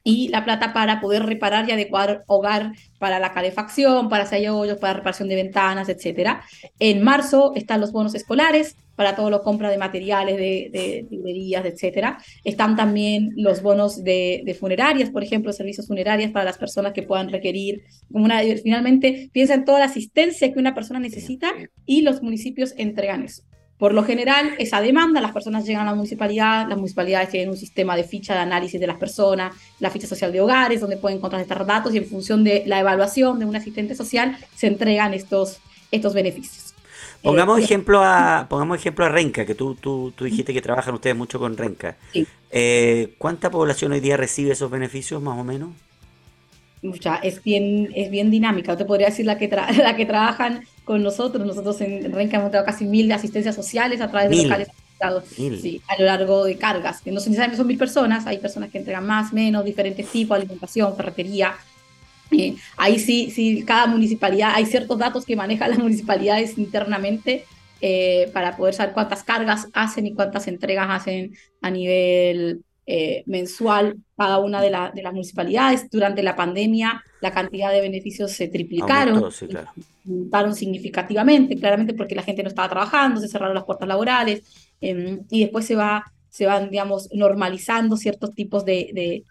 y la plata para poder reparar y adecuar hogar para la calefacción, para hacer hoyos, para reparación de ventanas, etc. En marzo están los bonos escolares para todo lo compra de materiales, de, librerías, etc. Están también los bonos de, funerarias, por ejemplo, servicios funerarias para las personas que puedan requerir. Una, finalmente, piensa en toda la asistencia que una persona necesita y los municipios entregan eso. Por lo general, esa demanda, las personas llegan a la municipalidad, las municipalidades tienen un sistema de ficha de análisis de las personas, la ficha social de hogares, donde pueden contrastar datos y en función de la evaluación de un asistente social se entregan estos, estos beneficios. Pongamos, eh, ejemplo a, pongamos ejemplo a Renca, que tú, tú, tú dijiste que trabajan ustedes mucho con Renca. Eh, ¿Cuánta población hoy día recibe esos beneficios, más o menos? Mucha, es bien, es bien dinámica. Yo te podría decir la que, la que trabajan con nosotros. Nosotros en Renca hemos dado casi mil asistencias sociales a través de locales sí, a lo largo de cargas, que no necesariamente son mil personas, hay personas que entregan más, menos, diferentes tipos, alimentación, ferretería. Eh, ahí sí, sí, cada municipalidad, hay ciertos datos que manejan las municipalidades internamente eh, para poder saber cuántas cargas hacen y cuántas entregas hacen a nivel eh, mensual cada una de, de, las municipalidades. Durante la pandemia la cantidad de beneficios se triplicaron, aumentaron significativamente, claramente porque la gente no estaba trabajando, se cerraron las puertas laborales em, y después se, va, se van, digamos, normalizando ciertos tipos de, de,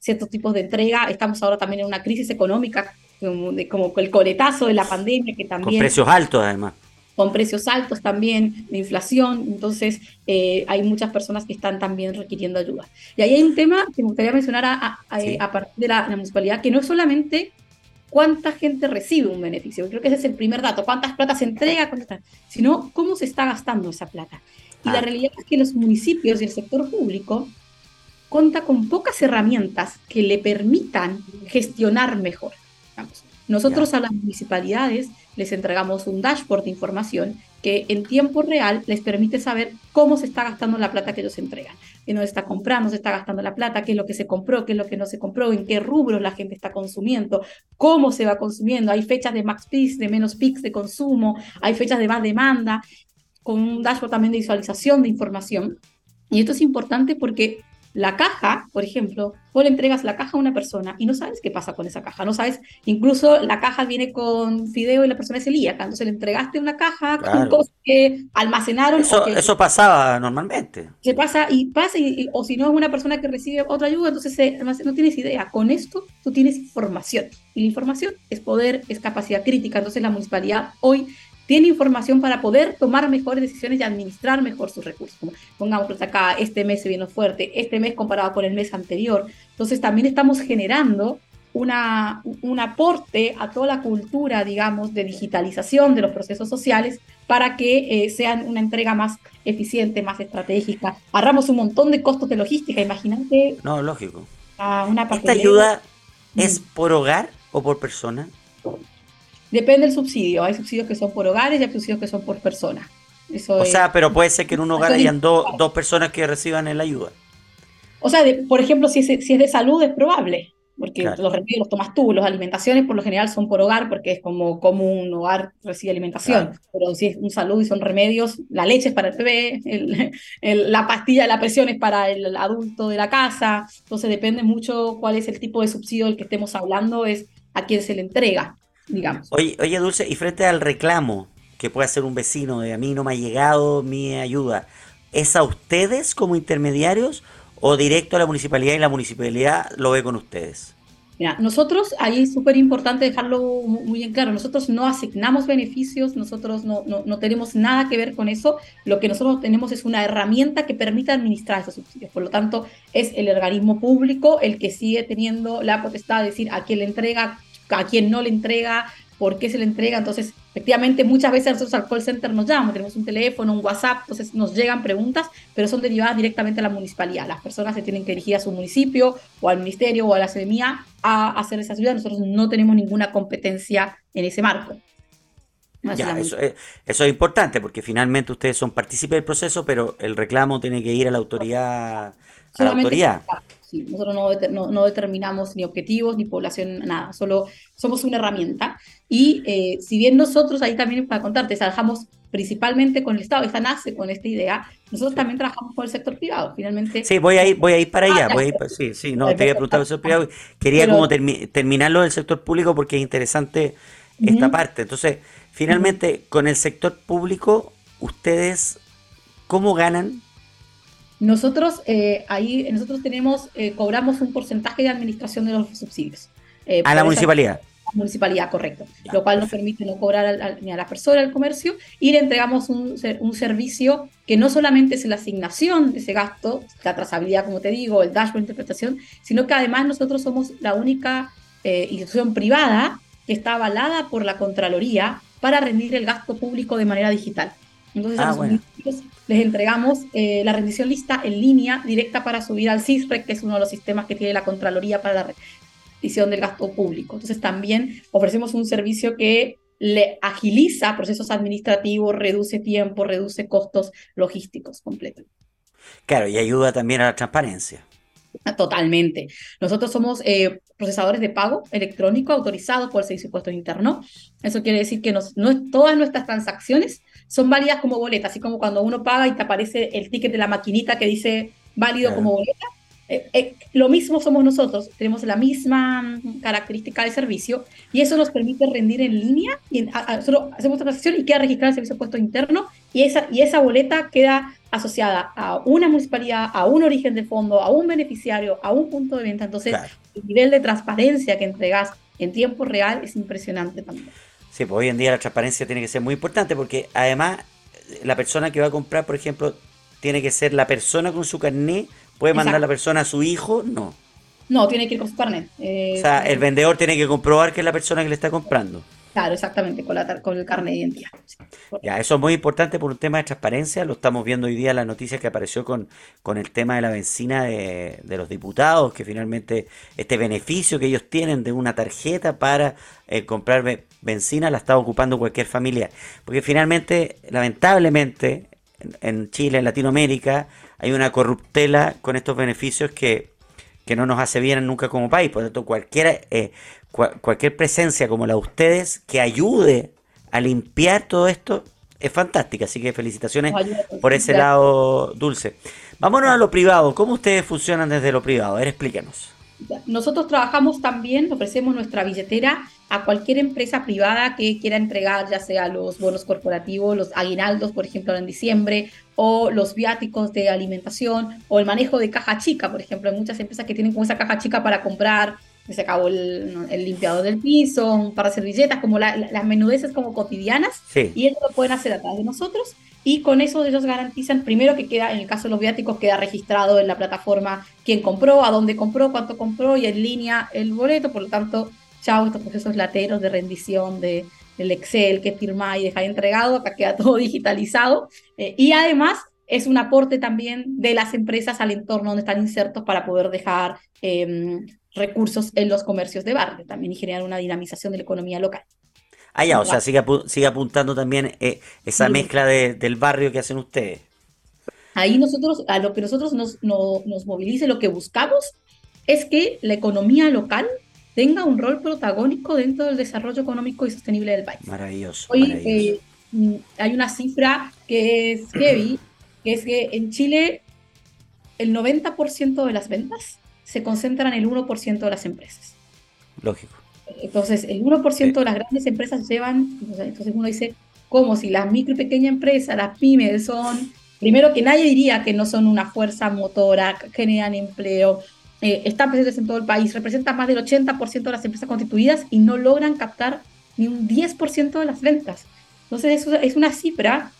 ciertos tipos de entrega. Estamos ahora también en una crisis económica, como, de, como el coletazo de la pandemia que también... Con precios altos además con precios altos también, de inflación, entonces eh, hay muchas personas que están también requiriendo ayuda. Y ahí hay un tema que me gustaría mencionar a, a, partir de la, municipalidad, que no es solamente cuánta gente recibe un beneficio, creo que ese es el primer dato, cuántas plata se entrega, sino cómo se está gastando esa plata. Y la ah. realidad es que los municipios y el sector público cuenta con pocas herramientas que le permitan gestionar mejor. Nosotros a las municipalidades les entregamos un dashboard de información que en tiempo real les permite saber cómo se está gastando la plata que ellos entregan, en dónde está comprando, se está gastando la plata, qué es lo que se compró, qué es lo que no se compró, en qué rubros la gente está consumiendo, cómo se va consumiendo. Hay fechas de max peaks, de menos peaks de consumo, hay fechas de más demanda, con un dashboard también de visualización de información. Y esto es importante porque La caja, por ejemplo, vos le entregas la caja a una persona y no sabes qué pasa con esa caja, no sabes, incluso la caja viene con fideo y la persona es celíaca, entonces le entregaste una caja con cosas que almacenaron. Eso, eso pasaba normalmente. Se pasa y pasa, o si no es una persona que recibe otra ayuda, entonces no tienes idea. Con esto tú tienes información y la información es poder, es capacidad crítica, entonces la municipalidad hoy tiene información para poder tomar mejores decisiones y administrar mejor sus recursos. pongamos acá, este mes se vino fuerte, este mes comparado con el mes anterior. Entonces también estamos generando una, un aporte a toda la cultura, digamos, de digitalización de los procesos sociales para que eh, sean una entrega más eficiente, más estratégica. Ahorramos un montón de costos de logística, imagínate. No, lógico. una ¿Esta ayuda es por hogar o por persona? Depende del subsidio. Hay subsidios que son por hogares y hay subsidios que son por personas. o sea, pero puede ser que en un hogar hayan dos personas que reciban la ayuda. O sea, por ejemplo, si es, si es de salud es probable, porque los remedios los tomas tú, las alimentaciones por lo general son por hogar, porque es como, como un hogar recibe alimentación, pero si es un salud y son remedios, la leche es para el bebé, la pastilla de la presión es para el adulto de la casa, entonces depende mucho cuál es el tipo de subsidio del que estemos hablando, es a quién se le entrega digamos. Oye, oye, Dulce, y frente al reclamo que puede hacer un vecino de a mí no me ha llegado mi ayuda, ¿es a ustedes como intermediarios o directo a la municipalidad y la municipalidad lo ve con ustedes? Mira, nosotros, ahí es súper importante dejarlo muy bien claro, nosotros no asignamos beneficios, nosotros no, no, no, tenemos nada que ver con eso, lo que nosotros tenemos es una herramienta que permite administrar esos subsidios, por lo tanto es el organismo público el que sigue teniendo la potestad de decir a quién le entrega, a quién no le entrega, por qué se le entrega. Entonces, efectivamente, muchas veces nosotros al call center nos llaman, tenemos un teléfono, un WhatsApp, entonces nos llegan preguntas, pero son derivadas directamente a la municipalidad. Las personas se tienen que dirigir a su municipio o al ministerio o a la CEMIA a hacer esa ayuda. Nosotros no tenemos ninguna competencia en ese marco. Ya, eso, es, eso es importante porque finalmente ustedes son partícipes del proceso, pero el reclamo tiene que ir a la autoridad. A la autoridad nosotros no, no, determinamos ni objetivos, ni población, nada, solo somos una herramienta. Y eh, si bien nosotros, ahí también para contarte, trabajamos principalmente con el Estado, esta nace con esta idea, nosotros también trabajamos con el sector privado, finalmente. Sí, voy a ir, voy a ir para allá, voy a ir, sí, sí, no, te había preguntado el sector privado, quería como terminarlo del sector público porque es interesante esta parte. Entonces, finalmente, con el sector público, ustedes, ¿cómo ganan nosotros eh, ahí, nosotros tenemos, eh, cobramos un porcentaje de administración de los subsidios. Eh, a la municipalidad. municipalidad, correcto. lo cual nos permite no cobrar ni a la persona, al comercio, y le entregamos un, un, servicio que no solamente es la asignación de ese gasto, la trazabilidad, como te digo, el dashboard de interpretación, sino que además nosotros somos la única institución privada que está avalada por la Contraloría para rendir el gasto público de manera digital. Entonces, ah, les entregamos eh, la rendición lista en línea directa para subir al CISREC, que es uno de los sistemas que tiene la Contraloría para la rendición del gasto público. Entonces, también ofrecemos un servicio que le agiliza procesos administrativos, reduce tiempo, reduce costos logísticos completos. Claro, y ayuda también a la transparencia. Totalmente. Nosotros somos eh, procesadores de pago electrónico autorizados por el Servicio de Impuestos Interno. Eso quiere decir que nos, no, todas nuestras transacciones son válidas como boletas, así como cuando uno paga y te aparece el ticket de la maquinita que dice válido como boleta. Eh, eh, lo mismo somos nosotros, tenemos la misma mm, característica de servicio y eso nos permite rendir en línea y hacemos transacción y queda registrada el servicio de puesto interno y esa, y esa boleta queda asociada a una municipalidad, a un origen de fondo, a un beneficiario, a un punto de venta. Entonces, el nivel de transparencia que entregas en tiempo real es impresionante también. Sí, pues hoy en día la transparencia tiene que ser muy importante porque además la persona que va a comprar, por ejemplo, tiene que ser la persona con su carnet, puede mandar la persona a su hijo, no. No, tiene que ir con su carnet. Eh, o sea, el vendedor tiene que comprobar que es la persona que le está comprando. Claro, exactamente, con, la, con el carnet de identidad. Ya, eso es muy importante por un tema de transparencia. Lo estamos viendo hoy día en la noticia que apareció con, con el tema de la benzina de, los diputados, que finalmente este beneficio que ellos tienen de una tarjeta para eh, comprar benzina la está ocupando cualquier familia. Porque finalmente, lamentablemente, en, Chile, en Latinoamérica, hay una corruptela con estos beneficios que que no nos hace bien nunca como país. Por lo tanto, cualquier, eh, cualquier presencia como la de ustedes que ayude a limpiar todo esto es fantástica. Así que felicitaciones por ese lado, Dulce. Vámonos a lo privado. ¿Cómo ustedes funcionan desde lo privado? A ver, explíquenos. Nosotros trabajamos también, ofrecemos nuestra billetera a cualquier empresa privada que quiera entregar, ya sea los bonos corporativos, los aguinaldos, por ejemplo, en diciembre, o los viáticos de alimentación, o el manejo de caja chica, por ejemplo. Hay muchas empresas que tienen como esa caja chica para comprar, se acabó el, el limpiador del piso, para servilletas, como las menudeces como cotidianas, y ellos lo pueden hacer a través de nosotros. Y con eso ellos garantizan, primero que queda, en el caso de los viáticos, queda registrado en la plataforma quién compró, a dónde compró, cuánto compró y en línea el boleto. Por lo tanto, chao, estos procesos lateros de rendición de, del Excel que firma y deja entregado, acá queda todo digitalizado. Eh, y además es un aporte también de las empresas al entorno donde están insertos para poder dejar em, recursos en los comercios de barrio también y generar una dinamización de la economía local. Ah, ya, o sea, sigue, sigue apuntando también eh, esa mezcla del barrio que hacen ustedes. Ahí nosotros, a lo que nosotros nos, nos movilice, lo que buscamos es que la economía local tenga un rol protagónico dentro del desarrollo económico y sostenible del país. Maravilloso. Hoy eh, mm, hay una cifra que es heavy, que es que en Chile el 90% de las ventas se concentran en el 1% de las empresas. Lógico. Entonces, el 1% de las grandes empresas llevan, entonces uno dice, como si las micro y pequeñas empresas, las pymes son, primero que nadie diría que no son una fuerza motora, generan empleo, eh, están presentes en todo el país, representan más del 80% de las empresas constituidas y no logran captar ni un 10% de las ventas. Entonces, eso es una cifra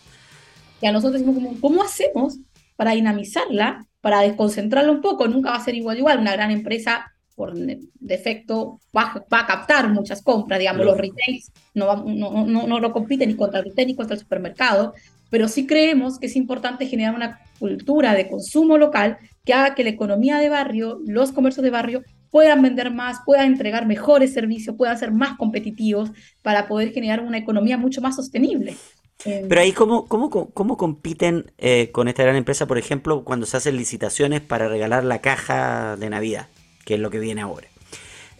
que a nosotros decimos como, ¿cómo hacemos para dinamizarla, para desconcentrarla un poco? Nunca va a ser igual igual. Una gran empresa por defecto va, a captar muchas compras, digamos, los retails no, no, no, no, lo compiten ni contra el retail ni contra el supermercado, pero sí creemos que es importante generar una cultura de consumo local que haga que la economía de barrio, los comercios de barrio puedan vender más, puedan entregar mejores servicios, puedan ser más competitivos para poder generar una economía mucho más sostenible. Pero ahí, ¿cómo, cómo, cómo compiten eh, con esta gran empresa, por ejemplo, cuando se hacen licitaciones para regalar la caja de Navidad? Que es lo que viene ahora.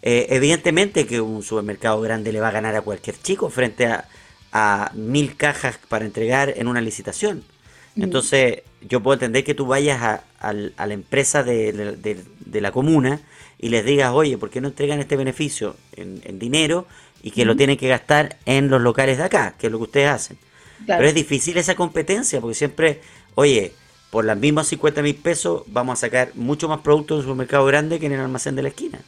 Eh, evidentemente que un supermercado grande le va a ganar a cualquier chico frente a, mil cajas para entregar en una licitación. Entonces, yo puedo entender que tú vayas a, la empresa de, la comuna y les digas, oye, ¿por qué no entregan este beneficio en, dinero y que lo tienen que gastar en los locales de acá, que es lo que ustedes hacen? Pero es difícil esa competencia, porque siempre, oye, por las mismas 50 mil pesos vamos a sacar mucho más productos en un supermercado grande que en el almacén de la esquina.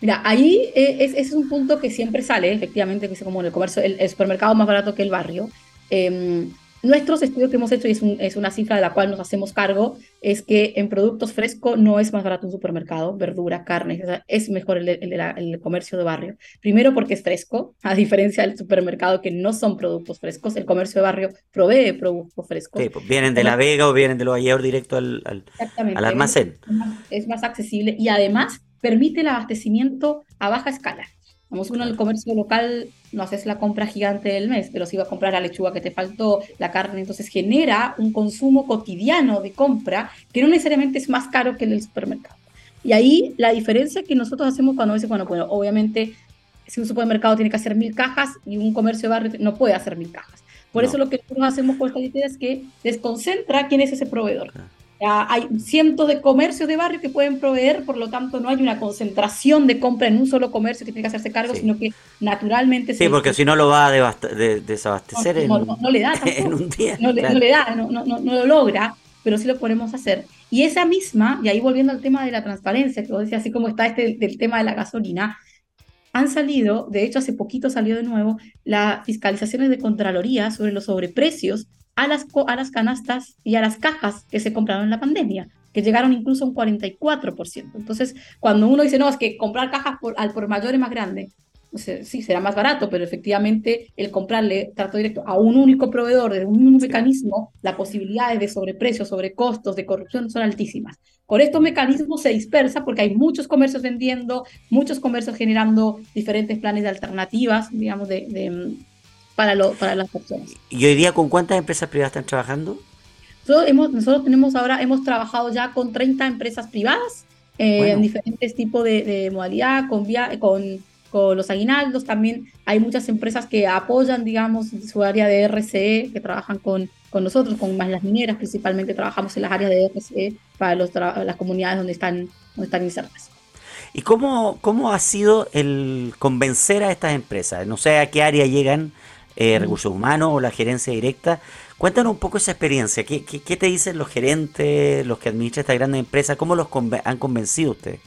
Mira, ahí es, es un punto que siempre sale, efectivamente, que es como en el comercio, el, supermercado más barato que el barrio. Em, Nuestros estudios que hemos hecho, y es, una cifra de la cual nos hacemos cargo, es que en productos frescos no es más barato un supermercado, verdura, carne, es mejor el, comercio de barrio. Primero porque es fresco, a diferencia del supermercado que no son productos frescos, el comercio de barrio provee productos frescos. Sí, pues vienen de La Vega o vienen de los Ayer directo al, al, al almacén. Es más accesible y además permite el abastecimiento a baja escala. Vamos, uno en el comercio local no haces la compra gigante del mes, pero si va a comprar la lechuga que te faltó, la carne, entonces genera un consumo cotidiano de compra que no necesariamente es más caro que el del supermercado. Y ahí la diferencia que nosotros hacemos cuando dice, bueno, bueno, obviamente si un supermercado tiene que hacer mil cajas y un comercio de barrio no puede hacer mil cajas. Por eso lo que nosotros hacemos con esta idea es que desconcentra quién es ese proveedor hay cientos de comercios de barrio que pueden proveer, por lo tanto no hay una concentración de compra en un solo comercio que tiene que hacerse cargo, sino que naturalmente... Sí, porque si no lo va a desabastecer en, le da en, un día. No, le, da, no, no, lo logra, pero sí lo podemos hacer. Y esa misma, y ahí volviendo al tema de la transparencia, que vos decías, así como está este del tema de la gasolina, han salido, de hecho hace poquito salió de nuevo, las fiscalizaciones de Contraloría sobre los sobreprecios a las, a las canastas y a las cajas que se compraron en la pandemia, que llegaron incluso a un 44%. Entonces, cuando uno dice, no, es que comprar cajas por, al por mayor es más grande, sí, será más barato, pero efectivamente el comprarle trato directo a un único proveedor de un mecanismo, las posibilidades de sobreprecio, sobrecostos, de corrupción son altísimas. Con estos mecanismos se dispersa porque hay muchos comercios vendiendo, muchos comercios generando diferentes planes de alternativas, digamos, de, para, lo, para las personas. ¿Y hoy día con cuántas empresas privadas están trabajando? Nosotros, hemos, nosotros tenemos ahora, hemos trabajado ya con 30 empresas privadas eh, en diferentes tipos de, modalidad, con, via, con, con los aguinaldos. También hay muchas empresas que apoyan, digamos, su área de RCE, que trabajan con con nosotros, con más las mineras, principalmente trabajamos en las áreas de RCE para los las comunidades donde están, donde están insertas. ¿Y cómo, cómo ha sido el convencer a estas empresas? No sé a qué área llegan, eh, recursos humanos o la gerencia directa. Cuéntanos un poco esa experiencia. ¿Qué, qué, te dicen los gerentes, los que administran estas grandes empresas? ¿Cómo los han convencido ustedes?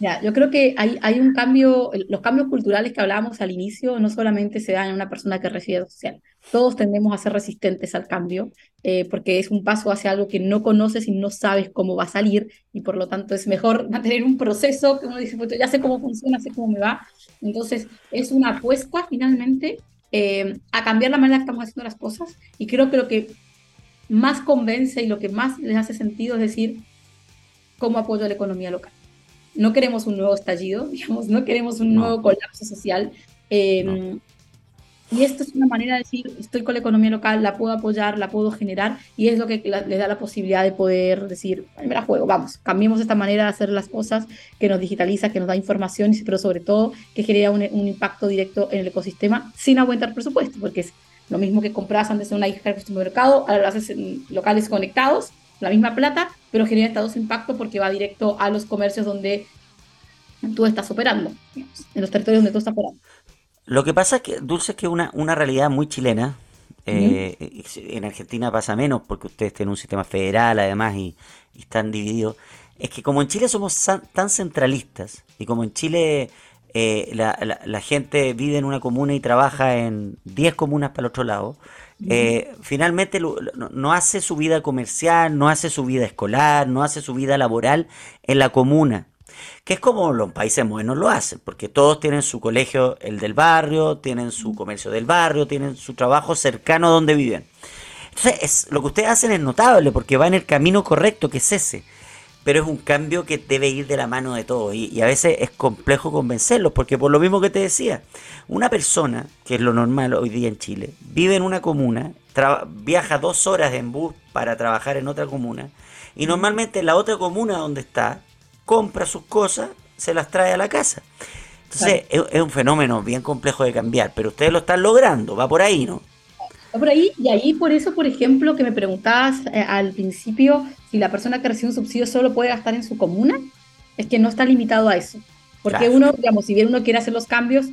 Ya, yo creo que hay, hay un cambio, los cambios culturales que hablábamos al inicio no solamente se dan en una persona que recibe social. Todos tendemos a ser resistentes al cambio eh, porque es un paso hacia algo que no conoces y no sabes cómo va a salir y por lo tanto es mejor mantener un proceso que uno dice, pues ya sé cómo funciona, sé cómo me va. Entonces es una apuesta finalmente eh, a cambiar la manera que estamos haciendo las cosas. Y creo que lo que más convence y lo que más les hace sentido es decir, cómo apoyo a la economía local no queremos un nuevo estallido, digamos, no queremos un nuevo colapso social. Em, y esto es una manera de decir, estoy con la economía local, la puedo apoyar, la puedo generar, y es lo que le da la posibilidad de poder decir, me la juego, vamos, cambiemos esta manera de hacer las cosas, que nos digitaliza, que nos da información, pero sobre todo que genera un, impacto directo en el ecosistema sin aumentar presupuesto, porque es lo mismo que compras antes en una hija de mercado, ahora lo haces en locales conectados, la misma plata, pero genera estados impacto porque va directo a los comercios donde tú estás operando, en los territorios donde tú estás operando. Lo que pasa es que, Dulce, es que una, una realidad muy chilena. Eh, en Argentina pasa menos porque ustedes tienen un sistema federal además y, están divididos. Es que como en Chile somos tan centralistas y como en Chile eh, la, la, gente vive en una comuna y trabaja en 10 comunas para el otro lado, eh, finalmente no, hace su vida comercial, no hace su vida escolar, no hace su vida laboral en la comuna, que es como los países modernos lo hacen, porque todos tienen su colegio, el del barrio, tienen su comercio del barrio, tienen su trabajo cercano a donde viven. Entonces, es, lo que ustedes hacen es notable, porque va en el camino correcto, que es ese pero es un cambio que debe ir de la mano de todos y, a veces es complejo convencerlos, porque por lo mismo que te decía, una persona, que es lo normal hoy día en Chile, vive en una comuna, viaja dos horas en bus para trabajar en otra comuna, y normalmente en la otra comuna donde está, compra sus cosas, se las trae a la casa. Entonces es, un fenómeno bien complejo de cambiar, pero ustedes lo están logrando, va por ahí, ¿no? por ahí, y ahí por eso, por ejemplo, que me preguntabas eh, al principio si la persona que recibe un subsidio solo puede gastar en su comuna, es que no está limitado a eso. Porque uno, digamos, si bien uno quiere hacer los cambios,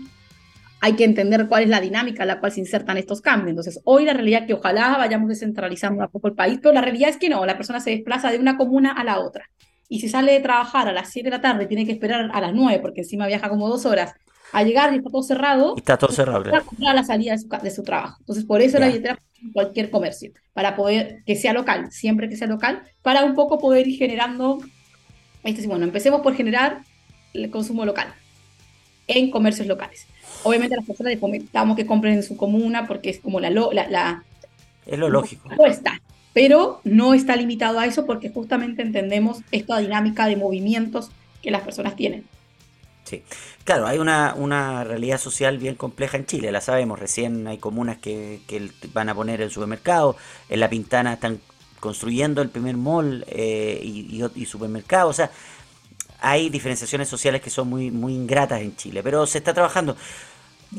hay que entender cuál es la dinámica a la cual se insertan estos cambios. Entonces, hoy la realidad es que ojalá vayamos descentralizando un poco el país, pero la realidad es que no, la persona se desplaza de una comuna a la otra. Y si sale de trabajar a las 7 de la tarde, tiene que esperar a las 9, porque encima viaja como dos horas a llegar y está todo cerrado. está todo cerrado. Para comprar la salida de su, de su, trabajo. Entonces, por eso la billetera en cualquier comercio, para poder que sea local, siempre que sea local, para un poco poder ir generando. Este, bueno, empecemos por generar el consumo local en comercios locales. Obviamente, a las personas les comentamos que compren en su comuna porque es como la. la, la es lo lógico. Está, pero no está limitado a eso porque justamente entendemos esta dinámica de movimientos que las personas tienen. Sí, claro, hay una, una, realidad social bien compleja en Chile, la sabemos, recién hay comunas que, van a poner el supermercado, en La Pintana están construyendo el primer mall eh, y, supermercado, o sea, hay diferenciaciones sociales que son muy, muy ingratas en Chile, pero se está trabajando.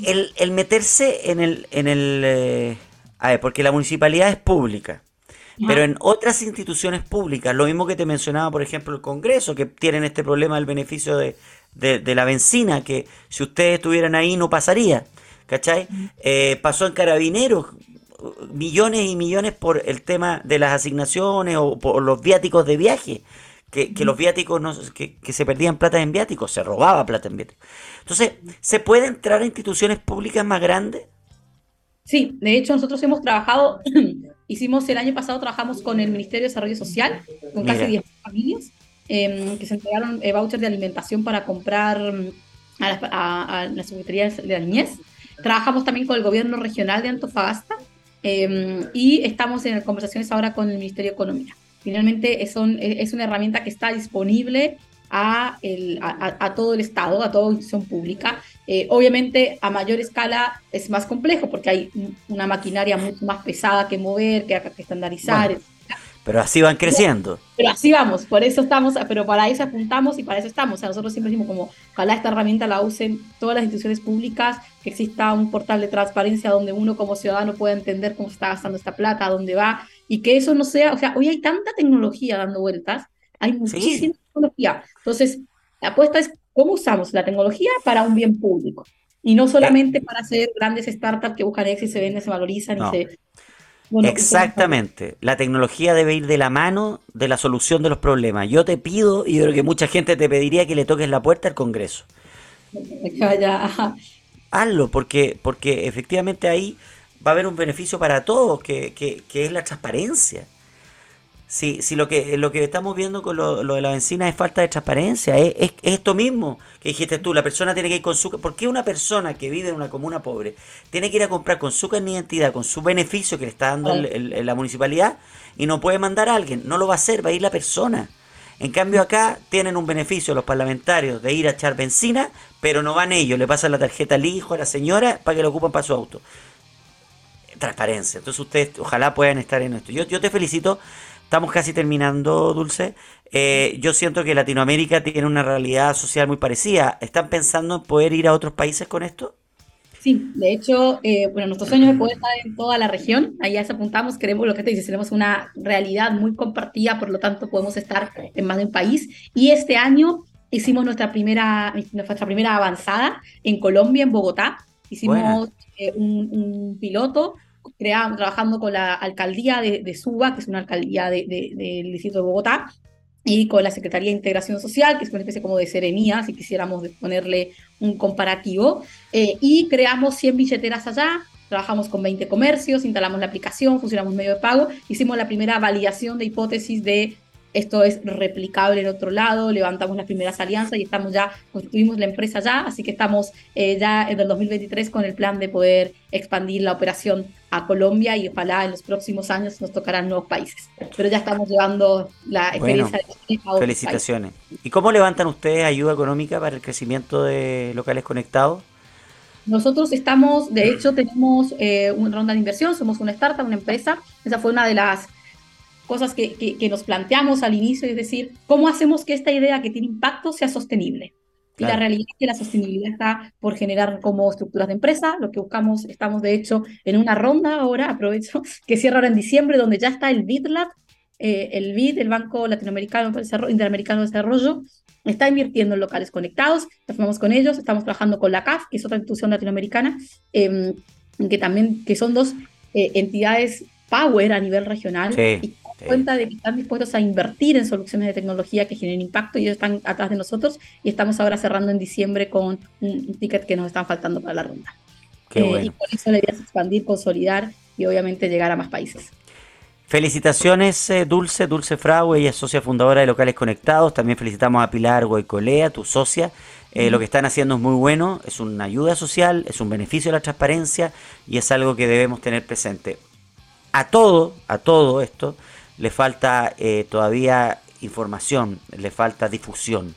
El, el meterse en el... En el eh, a ver, porque la municipalidad es pública, pero en otras instituciones públicas, lo mismo que te mencionaba, por ejemplo, el Congreso, que tienen este problema del beneficio de, de, la benzina, que si ustedes estuvieran ahí no pasaría, ¿cachai? Eh, pasó en Carabineros, millones y millones por el tema de las asignaciones o por los viáticos de viaje. Que, los viáticos, no, que, se perdían plata en viáticos, se robaba plata en viáticos. Entonces, ¿se puede entrar a instituciones públicas más grandes? Sí, de hecho nosotros hemos trabajado, hicimos el año pasado, trabajamos con el Ministerio de Desarrollo Social, con casi 10 familias, Em, que se entregaron eh, vouchers de alimentación para comprar mm, a, las Secretarías de la Niñez. Trabajamos también con el gobierno regional de Antofagasta em, y estamos en conversaciones ahora con el Ministerio de Economía. Finalmente es, es una herramienta que está disponible a, el, a, todo el Estado, a toda institución pública. Eh, obviamente a mayor escala es más complejo porque hay una maquinaria mucho más pesada que mover, que, que estandarizar. pero así van creciendo. Pero así vamos, por eso estamos, pero para eso apuntamos y para eso estamos. O sea, nosotros siempre decimos como, ojalá esta herramienta la usen todas las instituciones públicas, que exista un portal de transparencia donde uno como ciudadano pueda entender cómo se está gastando esta plata, a dónde va, y que eso no sea, o sea, hoy hay tanta tecnología dando vueltas, hay muchísima tecnología. Entonces, la apuesta es cómo usamos la tecnología para un bien público. Y no solamente para hacer grandes startups que buscan éxito se venden, se valorizan y se Exactamente. La tecnología debe ir de la mano de la solución de los problemas. Yo te pido, y yo creo que mucha gente te pediría que le toques la puerta al Congreso. Hazlo, porque, porque efectivamente ahí va a haber un beneficio para todos, que, que, que es la transparencia. Si, si lo que lo que estamos viendo con lo, de la benzina es falta de transparencia, es, es, esto mismo que dijiste tú, la persona tiene que ir con su... ¿Por qué una persona que vive en una comuna pobre tiene que ir a comprar con su carne de identidad, con su beneficio que le está dando la municipalidad y no puede mandar a alguien? No lo va a hacer, va a ir la persona. En cambio acá tienen un beneficio los parlamentarios de ir a echar benzina, pero no van ellos, le pasan la tarjeta al hijo, a la señora, para que lo ocupen para su auto. Transparencia. Entonces ustedes ojalá puedan estar en esto. Yo, yo te felicito Estamos casi terminando, Dulce. Eh, yo siento que Latinoamérica tiene una realidad social muy parecida. ¿Están pensando en poder ir a otros países con esto? Sí, de hecho, eh, bueno, nuestro sueño es poder estar en toda la región. Ahí se apuntamos, queremos lo que te dice, tenemos una realidad muy compartida, por lo tanto podemos estar en más de un país. Y este año hicimos nuestra primera, nuestra primera avanzada en Colombia, en Bogotá. Hicimos eh, un, un, piloto trabajando con la alcaldía de, Suba, que es una alcaldía del distrito de Bogotá, y con la Secretaría de Integración Social, que es una especie como de serenía, si quisiéramos ponerle un comparativo, eh, y creamos 100 billeteras allá, trabajamos con 20 comercios, instalamos la aplicación, funcionamos medio de pago, hicimos la primera validación de hipótesis de esto es replicable en otro lado, levantamos las primeras alianzas y estamos ya, constituimos la empresa ya, así que estamos eh, ya en el 2023 con el plan de poder expandir la operación a Colombia y ojalá en los próximos años nos tocarán nuevos países. Pero ya estamos llevando la experiencia de a Felicitaciones. ¿Y cómo levantan ustedes ayuda económica para el crecimiento de locales conectados? Nosotros estamos, de hecho, tenemos eh, una ronda de inversión, somos una startup, una empresa. Esa fue una de las cosas que, que, nos planteamos al inicio, es decir, ¿cómo hacemos que esta idea que tiene impacto sea sostenible? Y la realidad es que la sostenibilidad está por generar como estructuras de empresa. Lo que buscamos, estamos de hecho en una ronda ahora, aprovecho, que cierra ahora en diciembre, donde ya está el BIDLAB, eh, el BID, el Banco Latinoamericano Interamericano de Desarrollo, está invirtiendo en locales conectados. Trabajamos con ellos, estamos trabajando con la CAF, que es otra institución latinoamericana, em, que también que son dos eh, entidades power a nivel regional y cuenta de que están dispuestos a invertir en soluciones de tecnología que generen impacto y ellos están atrás de nosotros y estamos ahora cerrando en diciembre con un, ticket que nos están faltando para la ronda. Eh, y por eso la idea es expandir, consolidar y obviamente llegar a más países. Felicitaciones, eh, Dulce, Dulce Frau, ella es socia fundadora de Locales Conectados. También felicitamos a Pilar Goicolea, tu socia. Eh, lo que están haciendo es muy bueno, es una ayuda social, es un beneficio de la transparencia y es algo que debemos tener presente. A todo, a todo esto, le falta eh, todavía información, le falta difusión.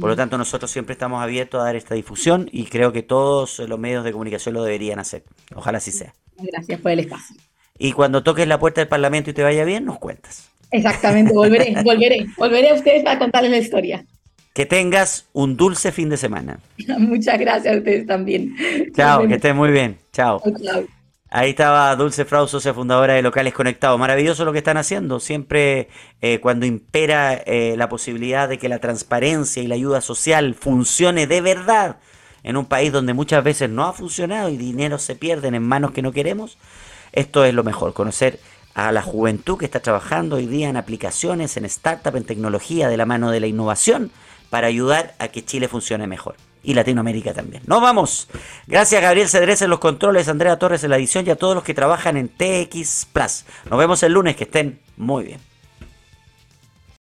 Por lo tanto, nosotros siempre estamos abiertos a dar esta difusión y creo que todos los medios de comunicación lo deberían hacer. Ojalá así sea. Gracias por el espacio. Y cuando toques la puerta del Parlamento y te vaya bien, nos cuentas. Exactamente, volveré, volveré, volveré a ustedes para contarles la historia. Que tengas un dulce fin de semana. Muchas gracias a ustedes también. Chao, que estén muy bien. Chao. Chao. Ahí estaba Dulce Frau, socia fundadora de Locales Conectados. Maravilloso lo que están haciendo. Siempre eh, cuando impera eh, la posibilidad de que la transparencia y la ayuda social funcione de verdad en un país donde muchas veces no ha funcionado y dinero se pierde en manos que no queremos, esto es lo mejor. Conocer a la juventud que está trabajando hoy día en aplicaciones, en startup, en tecnología de la mano de la innovación para ayudar a que Chile funcione mejor y Latinoamérica también. Nos vamos. Gracias Gabriel Cedrés en los controles, Andrea Torres en la edición y a todos los que trabajan en TX Plus. Nos vemos el lunes, que estén muy bien.